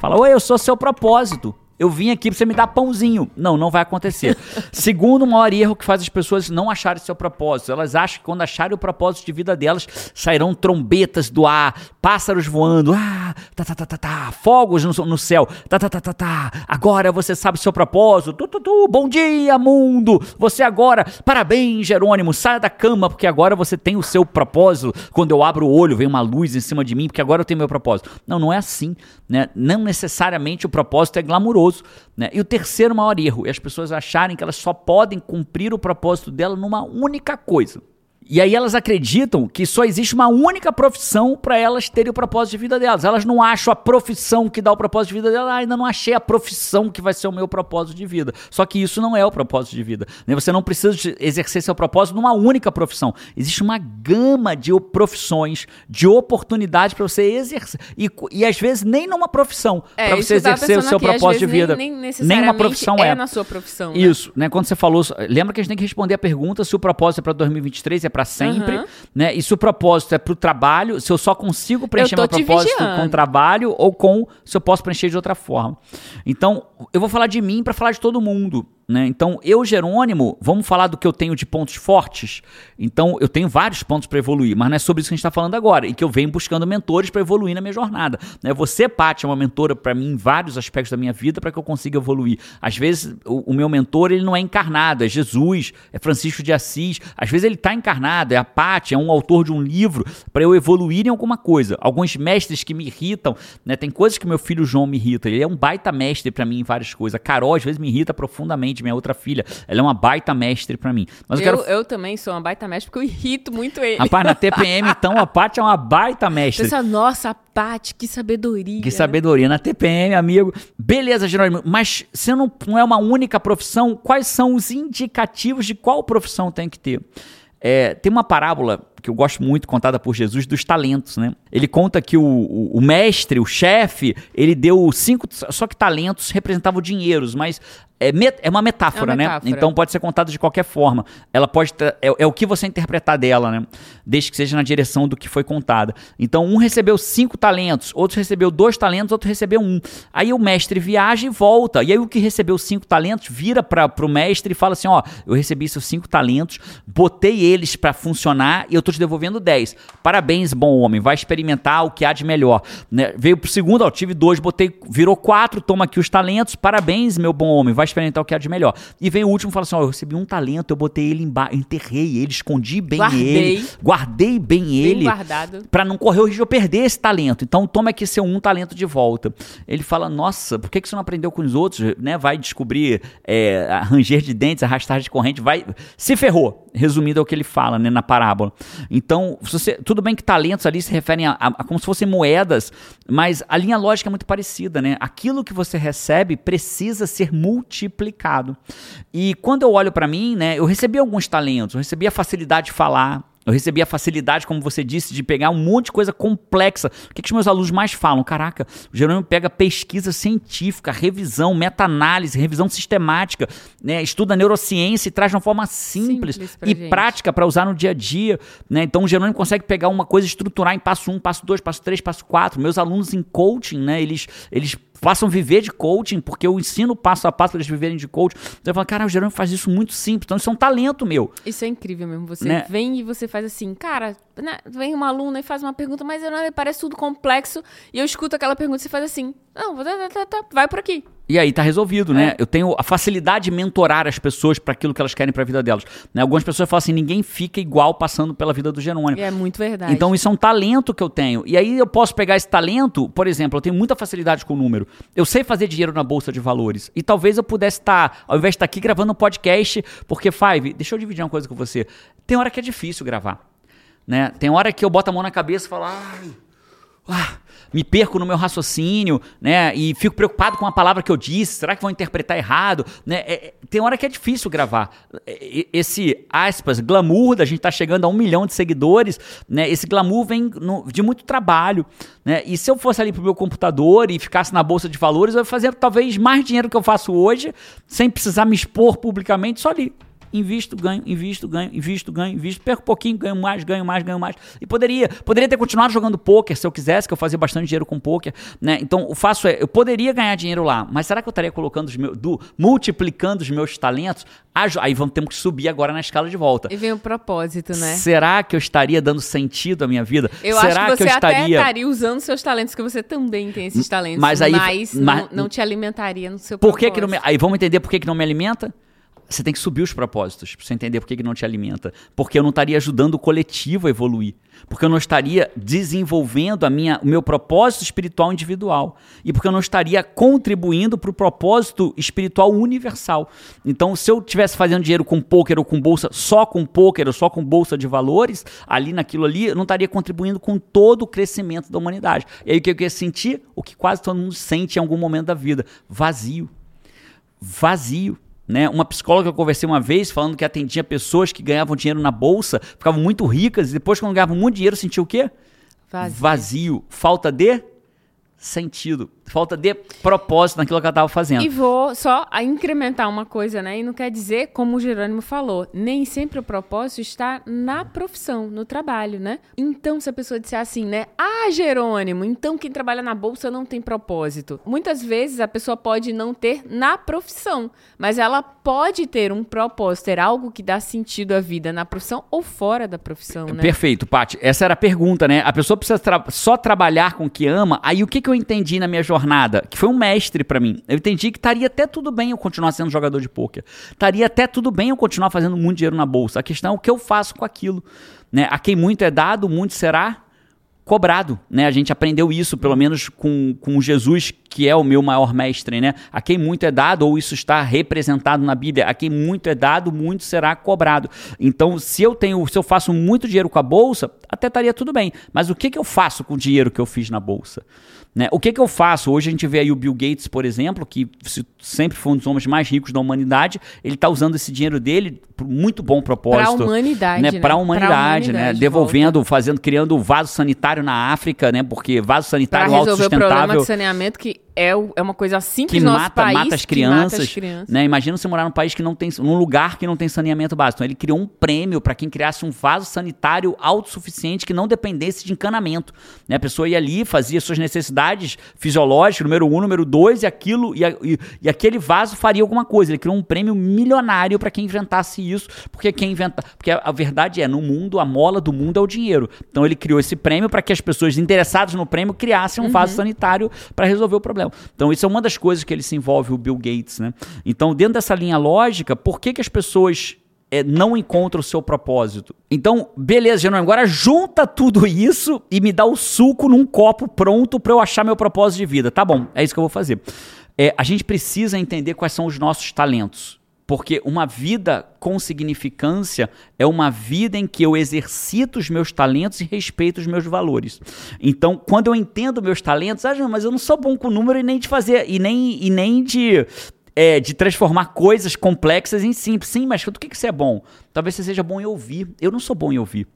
Fala, oi, eu sou seu propósito. Eu vim aqui pra você me dar pãozinho. Não, não vai acontecer. (laughs) Segundo, o maior erro que faz as pessoas não acharem seu propósito. Elas acham que quando acharem o propósito de vida delas, sairão trombetas do ar, pássaros voando, ah, tá, tá, tá, tá, tá, fogos no, no céu, tá, tá, tá, tá, tá. Agora você sabe seu propósito. Tu, tu, tu, bom dia, mundo. Você agora, parabéns, Jerônimo, saia da cama, porque agora você tem o seu propósito. Quando eu abro o olho, vem uma luz em cima de mim, porque agora eu tenho meu propósito. Não, não é assim, né? Não necessariamente o propósito é glamouroso. Né? E o terceiro maior erro é as pessoas acharem que elas só podem cumprir o propósito dela numa única coisa. E aí elas acreditam que só existe uma única profissão para elas terem o propósito de vida delas. Elas não acham a profissão que dá o propósito de vida delas. Ah, ainda não achei a profissão que vai ser o meu propósito de vida. Só que isso não é o propósito de vida. né? Você não precisa exercer seu propósito numa única profissão. Existe uma gama de profissões, de oportunidades para você exercer. E, e às vezes nem numa profissão. É, para você exercer o seu aqui, propósito de vida. Nem, nem Nenhuma necessariamente profissão é, é. na sua profissão. né? Isso, né? Quando você falou, lembra que a gente tem que responder a pergunta se o propósito é para 2023, é para sempre, Aham. né? E se o propósito é para o trabalho, se eu só consigo preencher meu propósito vigiando. com trabalho ou com se eu posso preencher de outra forma. Então, eu vou falar de mim para falar de todo mundo. Né? Então, eu, Jerônimo, vamos falar do que eu tenho de pontos fortes. Então, eu tenho vários pontos para evoluir, mas não é sobre isso que a gente está falando agora. E que eu venho buscando mentores para evoluir na minha jornada. Né? Você, Paty, é uma mentora para mim em vários aspectos da minha vida para que eu consiga evoluir. Às vezes, o, o meu mentor ele não é encarnado, é Jesus, é Francisco de Assis. Às vezes, ele está encarnado, é a Paty, é um autor de um livro para eu evoluir em alguma coisa. Alguns mestres que me irritam, né? tem coisas que meu filho João me irrita. Ele é um baita mestre para mim em várias coisas. A Carol, às vezes, me irrita profundamente, minha outra filha. Ela é uma baita mestre para mim. Mas eu, Eu, quero. eu também sou uma baita mestre porque eu irrito muito ele. Rapaz, na (laughs) TPM, então, a Paty é uma baita mestre. Pensa, nossa, a Paty, que sabedoria. Que sabedoria. Na TPM, amigo. Beleza, Jerônimo. Mas se não, não é uma única profissão, quais são os indicativos de qual profissão tem que ter? É, tem uma parábola que eu gosto muito, contada por Jesus, dos talentos, né? Ele conta que o, o, o mestre, o chefe, ele deu cinco, só que talentos representavam dinheiros, mas é, met- é uma metáfora, É uma né? metáfora. Então pode ser contada de qualquer forma. Ela pode é, é o que você interpretar dela, né? Desde que seja na direção do que foi contada. Então um recebeu cinco talentos, outro recebeu dois talentos, outro recebeu um. Aí o mestre viaja e volta. E aí o que recebeu cinco talentos vira para o mestre e fala assim: ó, eu recebi seus cinco talentos, botei eles para funcionar e eu tô te devolvendo 10. Parabéns, bom homem, vai experimentar o que há de melhor. Né? Veio pro segundo, ó, tive dois, botei, virou quatro, toma aqui os talentos, parabéns, meu bom homem, vai experimentar o que há de melhor. E vem o último e fala assim: ó, eu recebi um talento, eu botei ele embaixo, enterrei ele, escondi bem Guardei. ele, guardei bem, Bem ele. Pra não correr o risco de eu perder esse talento. Então toma aqui seu um talento de volta. Ele fala: Nossa, por que que você não aprendeu com os outros? Né? Vai descobrir é, ranger de dentes, arrastar de corrente, vai. Se ferrou. Resumido é o que ele fala né, na parábola. Então, você- tudo bem que talentos ali se referem a, a- a como se fossem moedas, mas a linha lógica é muito parecida, né? Aquilo que você recebe precisa ser multiplicado. E quando eu olho pra mim, né, eu recebi alguns talentos, eu recebi a facilidade de falar, eu recebi a facilidade, como você disse, de pegar um monte de coisa complexa. O que, que os meus alunos mais falam? Caraca, o Jerônimo pega pesquisa científica, revisão, meta-análise, revisão sistemática, né? estuda neurociência e traz de uma forma simples, Simples e gente. prática para usar no dia a dia. Né? Então o Jerônimo consegue pegar uma coisa e estruturar em passo 1, um, passo 2, passo 3, passo 4. Meus alunos em coaching, né? eles, eles passam a viver de coaching, porque eu ensino passo a passo para eles viverem de coaching. Então eu falo, cara, o Jerônimo faz isso muito simples. Então isso é um talento meu. Isso é incrível mesmo. Você Né? vem e você faz assim, cara, né, vem uma aluna e faz uma pergunta, mas não, parece tudo complexo. E eu escuto aquela pergunta e você faz assim, não, tá, tá, tá, tá, vai por aqui. E aí tá resolvido, né? É. Eu tenho a facilidade de mentorar as pessoas para aquilo que elas querem para a vida delas. Né? Algumas pessoas falam assim, ninguém fica igual passando pela vida do Jerônimo. E é muito verdade. Então isso é um talento que eu tenho. E aí eu posso pegar esse talento, por exemplo, eu tenho muita facilidade com o número. Eu sei fazer dinheiro na bolsa de valores. E talvez eu pudesse estar, ao invés de estar aqui gravando um podcast, porque Five, deixa eu dividir uma coisa com você. Tem hora que é difícil gravar, né? Tem hora que eu boto a mão na cabeça e falo, ai, ah, me perco no meu raciocínio, né? E fico preocupado com a palavra que eu disse. Será que vão interpretar errado? Né? É, é tem hora que é difícil gravar. É, esse, aspas, glamour da gente tá chegando a um milhão de seguidores, né? Esse glamour vem no, de muito trabalho, né? E se eu fosse ali pro meu computador e ficasse na bolsa de valores, eu ia fazer talvez mais dinheiro que eu faço hoje, sem precisar me expor publicamente, só ali invisto, ganho, invisto, ganho, invisto, ganho, invisto, perco um pouquinho, ganho mais, ganho mais, ganho mais. E poderia, poderia ter continuado jogando poker se eu quisesse, que eu fazia bastante dinheiro com poker, né? Então, o faço é, eu poderia ganhar dinheiro lá, mas será que eu estaria colocando os meus, do, multiplicando os meus talentos? Aí vamos ter que subir agora na escala de volta. E vem o propósito, né? Será que eu estaria dando sentido à minha vida? Eu será acho que você que eu estaria... até estaria usando seus talentos, que você também tem esses talentos, mas, aí, mas, mas não, não, te alimentaria no seu por propósito. Que que não me, aí vamos entender por que, que não me alimenta? Você tem que subir os propósitos para você entender por que, que não te alimenta. Porque eu não estaria ajudando o coletivo a evoluir. Porque eu não estaria desenvolvendo a minha, o meu propósito espiritual individual. E porque eu não estaria contribuindo para o propósito espiritual universal. Então, se eu estivesse fazendo dinheiro com poker ou com bolsa, só com poker ou só com bolsa de valores, ali naquilo ali, eu não estaria contribuindo com todo o crescimento da humanidade. E aí o que eu ia sentir? O que quase todo mundo sente em algum momento da vida: vazio. Vazio. Né? Uma psicóloga que eu conversei uma vez falando que atendia pessoas que ganhavam dinheiro na bolsa, ficavam muito ricas e depois, quando ganhavam muito dinheiro, sentiu o quê? Vazio. Vazio. Falta de sentido, falta de propósito naquilo que ela estava fazendo. E vou só incrementar uma coisa, né? E não quer dizer, como o Jerônimo falou, nem sempre o propósito está na profissão, no trabalho, né? Então, se a pessoa disser assim, né? Ah, Jerônimo, então quem trabalha na bolsa não tem propósito. Muitas vezes a pessoa pode não ter na profissão, mas ela pode ter um propósito, ter algo que dá sentido à vida na profissão ou fora da profissão, né? Perfeito, Paty. Essa era a pergunta, né? A pessoa precisa tra só trabalhar com o que ama, aí o que, que eu entendi na minha jornada? Que foi um mestre para mim. Eu entendi que estaria até tudo bem eu continuar sendo jogador de pôquer. Estaria até tudo bem eu continuar fazendo muito dinheiro na bolsa. A questão é o que eu faço com aquilo. Né? A quem muito é dado, muito será cobrado, né? A gente aprendeu isso, pelo menos com, com Jesus, que é o meu maior mestre, né? A quem muito é dado, ou isso está representado na Bíblia, a quem muito é dado, muito será cobrado. Então, se eu tenho, se eu faço muito dinheiro com a bolsa, até estaria tudo bem. Mas o que, que eu faço com o dinheiro que eu fiz na bolsa? Né? O que, que eu faço? Hoje a gente vê aí o Bill Gates, por exemplo, que sempre foi um dos homens mais ricos da humanidade, ele está usando esse dinheiro dele por muito bom propósito. Para a humanidade. Né? Para a humanidade, né? Devolvendo, volta. fazendo, criando vaso sanitário na África, né? Porque vaso sanitário pra autossustentável. Resolver o problema de saneamento que é, é uma coisa simples que no mata, país, mata as crianças, mata as crianças. Né? Imagina você morar num país que não tem, num lugar que não tem saneamento básico. Então ele criou um prêmio para quem criasse um vaso sanitário autossuficiente que não dependesse de encanamento. Né? A pessoa ia ali, fazia suas necessidades fisiológicas, número um, número dois, e aquilo e, e, e aquele vaso faria alguma coisa. Ele criou um prêmio milionário para quem inventasse isso, porque quem inventa, porque a, a verdade é no mundo a mola do mundo é o dinheiro. Então ele criou esse prêmio para que as pessoas interessadas no prêmio criassem um uhum. vaso sanitário para resolver o problema. Então, isso é uma das coisas que ele se envolve, o Bill Gates. Né? Então, dentro dessa linha lógica, por que, que as pessoas é, não encontram o seu propósito? Então, beleza, Jerônimo, agora junta tudo isso e me dá o suco num copo pronto para eu achar meu propósito de vida. Tá bom, é isso que eu vou fazer. É, a gente precisa entender quais são os nossos talentos. Porque uma vida com significância é uma vida em que eu exercito os meus talentos e respeito os meus valores. Então, quando eu entendo meus talentos, ah, mas eu não sou bom com número e nem de fazer, e nem, e nem de é, de transformar coisas complexas em simples. Sim, mas o que, que você é bom? Talvez você seja bom em ouvir. Eu não sou bom em ouvir.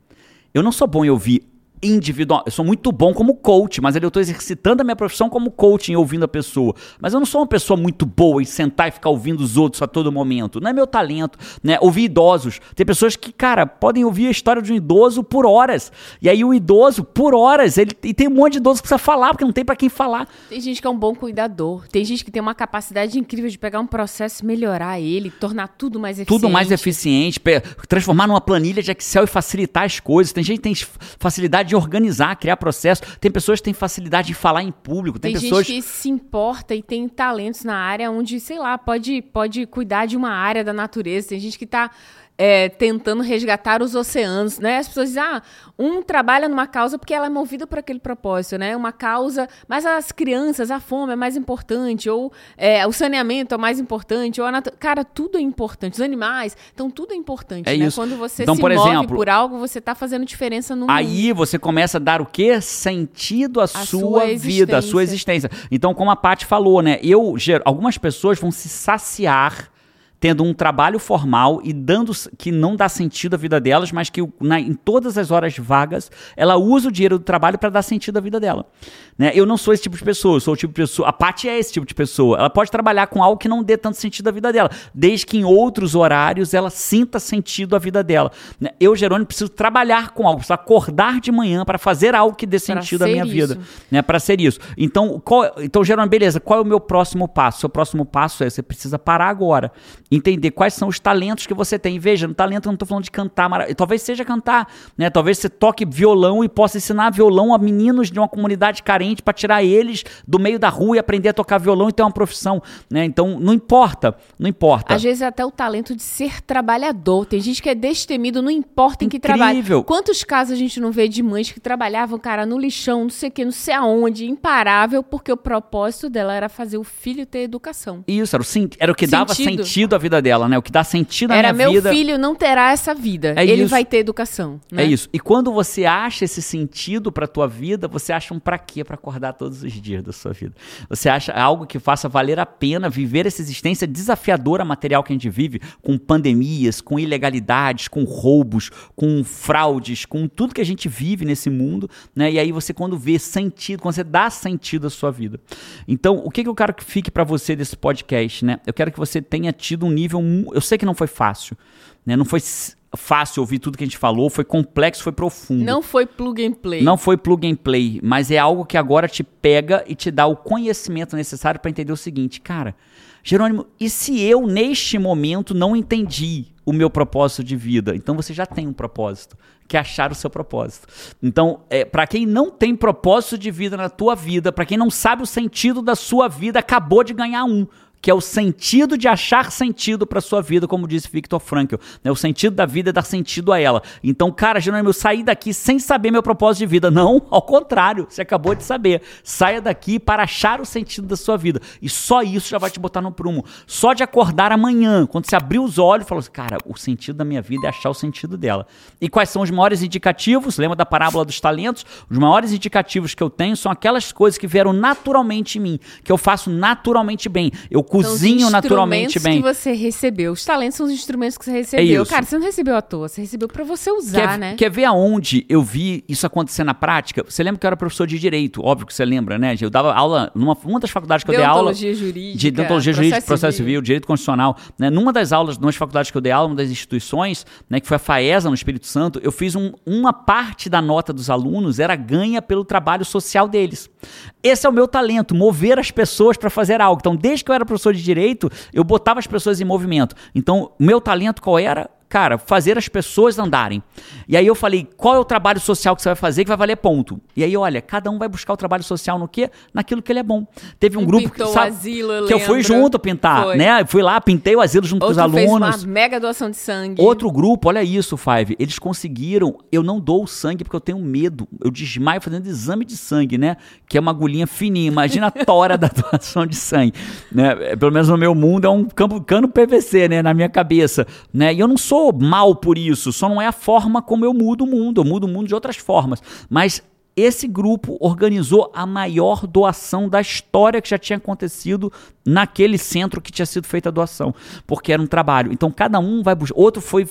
Eu não sou bom em ouvir individual. Eu sou muito bom como coach, mas eu estou exercitando a minha profissão como coaching, ouvindo a pessoa. Mas eu não sou uma pessoa muito boa em sentar e ficar ouvindo os outros a todo momento. Não é meu talento, né? Ouvir idosos. Tem pessoas que, cara, podem ouvir a história de um idoso por horas. E aí o idoso, por horas, ele e tem um monte de idoso que precisa falar, porque não tem para quem falar. Tem gente que é um bom cuidador. Tem gente que tem uma capacidade incrível de pegar um processo, melhorar ele, tornar tudo mais eficiente. Tudo mais eficiente, transformar numa planilha de Excel e facilitar as coisas. Tem gente que tem facilidade de organizar, criar processo. Tem pessoas que têm facilidade de falar em público. Tem, tem pessoas gente que se importa e tem talentos na área onde, sei lá, pode, pode cuidar de uma área da natureza. Tem gente que está é, tentando resgatar os oceanos, né? As pessoas dizem, ah, um trabalha numa causa porque ela é movida por aquele propósito, né? Uma causa, mas as crianças, a fome é mais importante, ou é, o saneamento é mais importante, ou a natu... Cara, tudo é importante. Os animais, então tudo é importante, É né? isso. Quando você Então, se por move exemplo, por algo, você tá fazendo diferença no mundo. Aí você começa a dar o quê? Sentido à sua, sua vida, à sua existência. Então, como a Paty falou, né? Eu, algumas pessoas vão se saciar tendo um trabalho formal e dando que não dá sentido à vida delas, mas que na- em todas as horas vagas ela usa o dinheiro do trabalho para dar sentido à vida dela. Né? Eu não sou esse tipo de pessoa, eu sou o tipo de pessoa. A Paty é esse tipo de pessoa. Ela pode trabalhar com algo que não dê tanto sentido à vida dela, desde que em outros horários ela sinta sentido à vida dela. né? Eu, Jerônimo, preciso trabalhar com algo, preciso acordar de manhã para fazer algo que dê sentido à minha isso. vida né, para ser isso. Então, qual, então, Gerônimo, beleza, qual é o meu próximo passo? Seu próximo passo é você precisa parar agora, entender quais são os talentos que você tem. Veja, no talento eu não estou falando de cantar, talvez seja cantar, né? Talvez você toque violão e possa ensinar violão a meninos de uma comunidade carente para tirar eles do meio da rua e aprender a tocar violão e ter uma profissão, né? Então, não importa, não importa. Às vezes é até o talento de ser trabalhador. Tem gente que é destemido, não importa em que. Incrível. Quantos casos a gente não vê de mães que trabalhavam, cara, no lixão, não sei o que, não sei aonde, imparável, porque o propósito dela era fazer o filho ter educação. Isso, era o, sen- era o que dava Sentido. À vida dela, né? O que dá sentido à era minha meu vida. filho não terá essa vida. É Ele isso. vai ter educação. né? É isso. E quando você acha esse sentido pra tua vida, você acha um pra quê pra acordar todos os dias da sua vida. Você acha algo que faça valer a pena viver essa existência desafiadora material que a gente vive, com pandemias, com ilegalidades, com roubos, com fraudes, com tudo que a gente vive nesse mundo, né? E aí você quando vê sentido, quando você dá sentido à sua vida. Então, o que, que eu quero que fique pra você desse podcast, né? Eu quero que você tenha tido um nível, eu sei que não foi fácil, né? Não foi fácil ouvir tudo que a gente falou, foi complexo, foi profundo. Não foi plug and play. Não foi plug and play, mas é algo que agora te pega e te dá o conhecimento necessário para entender o seguinte, cara, Jerônimo, e se eu neste momento não entendi o meu propósito de vida? Então você já tem um propósito, que é achar o seu propósito. Então, é, para quem não tem propósito de vida na tua vida, para quem não sabe o sentido da sua vida, acabou de ganhar um que é o sentido de achar sentido para sua vida, como disse Victor Frankl. Né? O sentido da vida é dar sentido a ela. Então, cara, Jerônimo, eu saí daqui sem saber meu propósito de vida. Não, (laughs) ao contrário, você acabou de saber. Saia daqui para achar o sentido da sua vida. E só isso já vai te botar no prumo. Só de acordar amanhã, quando você abrir os olhos, falou assim, cara, o sentido da minha vida é achar o sentido dela. E quais são os maiores indicativos? Lembra da parábola dos talentos? Os maiores indicativos que eu tenho são aquelas coisas que vieram naturalmente em mim, que eu faço naturalmente bem. Eu Os cozinho naturalmente instrumentos bem. que você recebeu. Os talentos são os instrumentos que você recebeu. isso. Cara, você não recebeu à toa, você recebeu pra você usar, Quer, né? quer ver aonde eu vi isso acontecer na prática? Você lembra que eu era professor de direito? Óbvio que você lembra, né? Eu dava aula numa uma das faculdades que eu dei aula. Jurídica. De deontologia jurídica, processo civil, direito constitucional. Né? Numa das aulas, numa das faculdades que eu dei aula, uma das instituições, né, que foi a FAESA, no Espírito Santo, eu fiz um- uma parte da nota dos alunos era ganha pelo trabalho social deles. Esse é o meu talento, mover as pessoas para fazer algo. Então, desde que eu era professor de direito, eu botava as pessoas em movimento. Então, o meu talento qual era? Cara, fazer as pessoas andarem. E aí eu falei, qual é o trabalho social que você vai fazer que vai valer ponto? E aí, olha, cada um vai buscar o trabalho social no quê? Naquilo que ele é bom. Teve um grupo Pintou que, sabe, asilo, eu que eu fui junto pintar, Foi. né? Fui lá, pintei o asilo junto Outro com os fez alunos. uma mega doação de sangue. Outro grupo, olha isso, Five. Eles conseguiram. Eu não dou o sangue porque eu tenho medo. Eu desmaio fazendo exame de sangue, né? Que é uma agulhinha fininha. Imagina a tora (laughs) da doação de sangue. Né? É, Pelo menos no meu mundo é um campo, cano PVC, né? Na minha cabeça. Né? E eu não sou mal por isso. Só não é a forma como eu mudo o mundo. Eu mudo o mundo de outras formas. Mas esse grupo organizou a maior doação da história que já tinha acontecido naquele centro que tinha sido feita a doação, porque era um trabalho. Então cada um vai buscar. Outro foi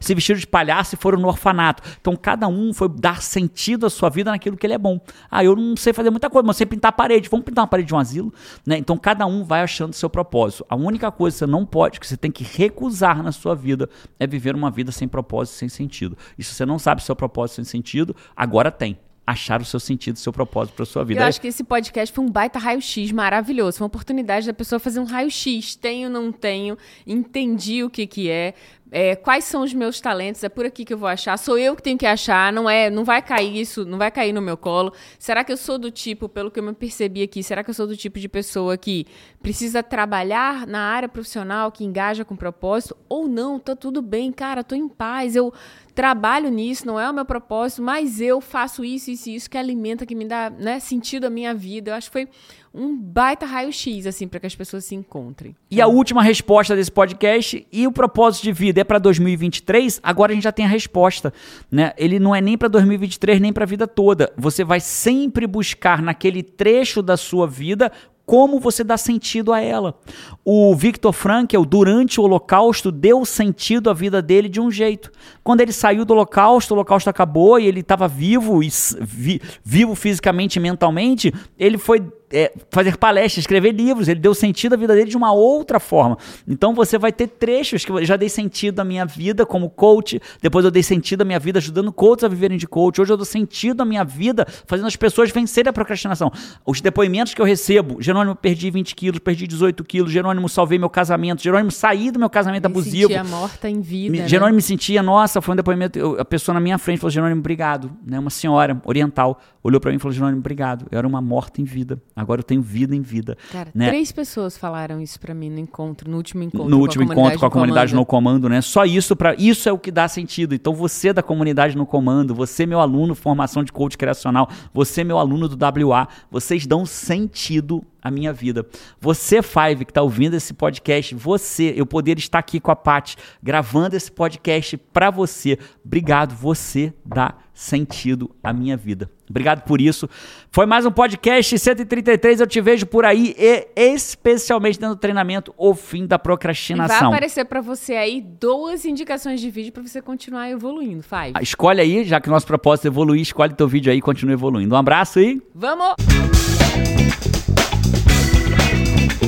se vestiram de palhaço e foram no orfanato. Então cada um foi dar sentido à sua vida naquilo que ele é bom. Ah, eu não sei fazer muita coisa, mas sei pintar a parede. Vamos pintar uma parede de um asilo, né? Então cada um vai achando seu propósito. A única coisa que você não pode, que você tem que recusar na sua vida, é viver uma vida sem propósito, sem sentido. E se você não sabe seu propósito sem sentido, agora tem achar o seu sentido, o seu propósito para sua vida. Eu acho que esse podcast foi um baita raio-x maravilhoso. Foi uma oportunidade da pessoa fazer um raio-x. Tenho, não tenho, entendi o que que é. É, quais são os meus talentos? É por aqui que eu vou achar. Sou eu que tenho que achar. Não é, não vai cair isso, não vai cair no meu colo. Será que eu sou do tipo, pelo que eu me percebi aqui, será que eu sou do tipo de pessoa que precisa trabalhar na área profissional, que engaja com propósito? Ou não? Tá tudo bem, cara. Tô em paz. Eu trabalho nisso, não é o meu propósito, mas eu faço isso, isso e isso que alimenta, que me dá né, sentido à minha vida. Eu acho que foi um baita raio-x, assim, para que as pessoas se encontrem. E a última resposta desse podcast, e o propósito de vida é para 2023? Agora a gente já tem a resposta, né? Ele não é nem para 2023, nem para a vida toda. Você vai sempre buscar naquele trecho da sua vida como você dá sentido a ela. O Viktor Frankl, durante o Holocausto, deu sentido à vida dele de um jeito. Quando ele saiu do Holocausto, o Holocausto acabou e ele estava vivo, e, vi, vivo fisicamente e mentalmente, ele foi é, fazer palestras, escrever livros. Ele deu sentido à vida dele de uma outra forma. Então você vai ter trechos que eu já dei sentido à minha vida como coach. Depois eu dei sentido à minha vida ajudando coaches a viverem de coach. Hoje eu dou sentido à minha vida fazendo as pessoas vencerem a procrastinação. Os depoimentos que eu recebo: Jerônimo, perdi 20 quilos, perdi 18 quilos. Jerônimo, salvei meu casamento. Jerônimo, saí do meu casamento me abusivo. Me sentia morta em vida. Me, né? Jerônimo me sentia, nossa, foi um depoimento. Eu, a pessoa na minha frente falou: Jerônimo, obrigado. Né? Uma senhora oriental olhou para mim e falou: Jerônimo, obrigado. Eu era uma morta em vida. Agora eu tenho vida em vida. Cara, né? três pessoas falaram isso para mim no encontro, no último encontro. No último encontro com a comunidade comando. no comando, né? Só isso para isso é o que dá sentido. Então você da comunidade no comando, você meu aluno formação de coach criacional, você meu aluno do WA, vocês dão sentido à minha vida. Você Five que está ouvindo esse podcast, você, eu poder estar aqui com a Paty gravando esse podcast para você. Obrigado, você dá sentido à minha vida. Obrigado por isso. Foi mais um podcast 133. Eu te vejo por aí e especialmente dentro do treinamento O Fim da Procrastinação. E vai aparecer para você aí duas indicações de vídeo para você continuar evoluindo. Five. Escolhe aí, já que o nosso propósito é evoluir, escolhe teu vídeo aí e continua evoluindo. Um abraço e vamos!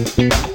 Thank you.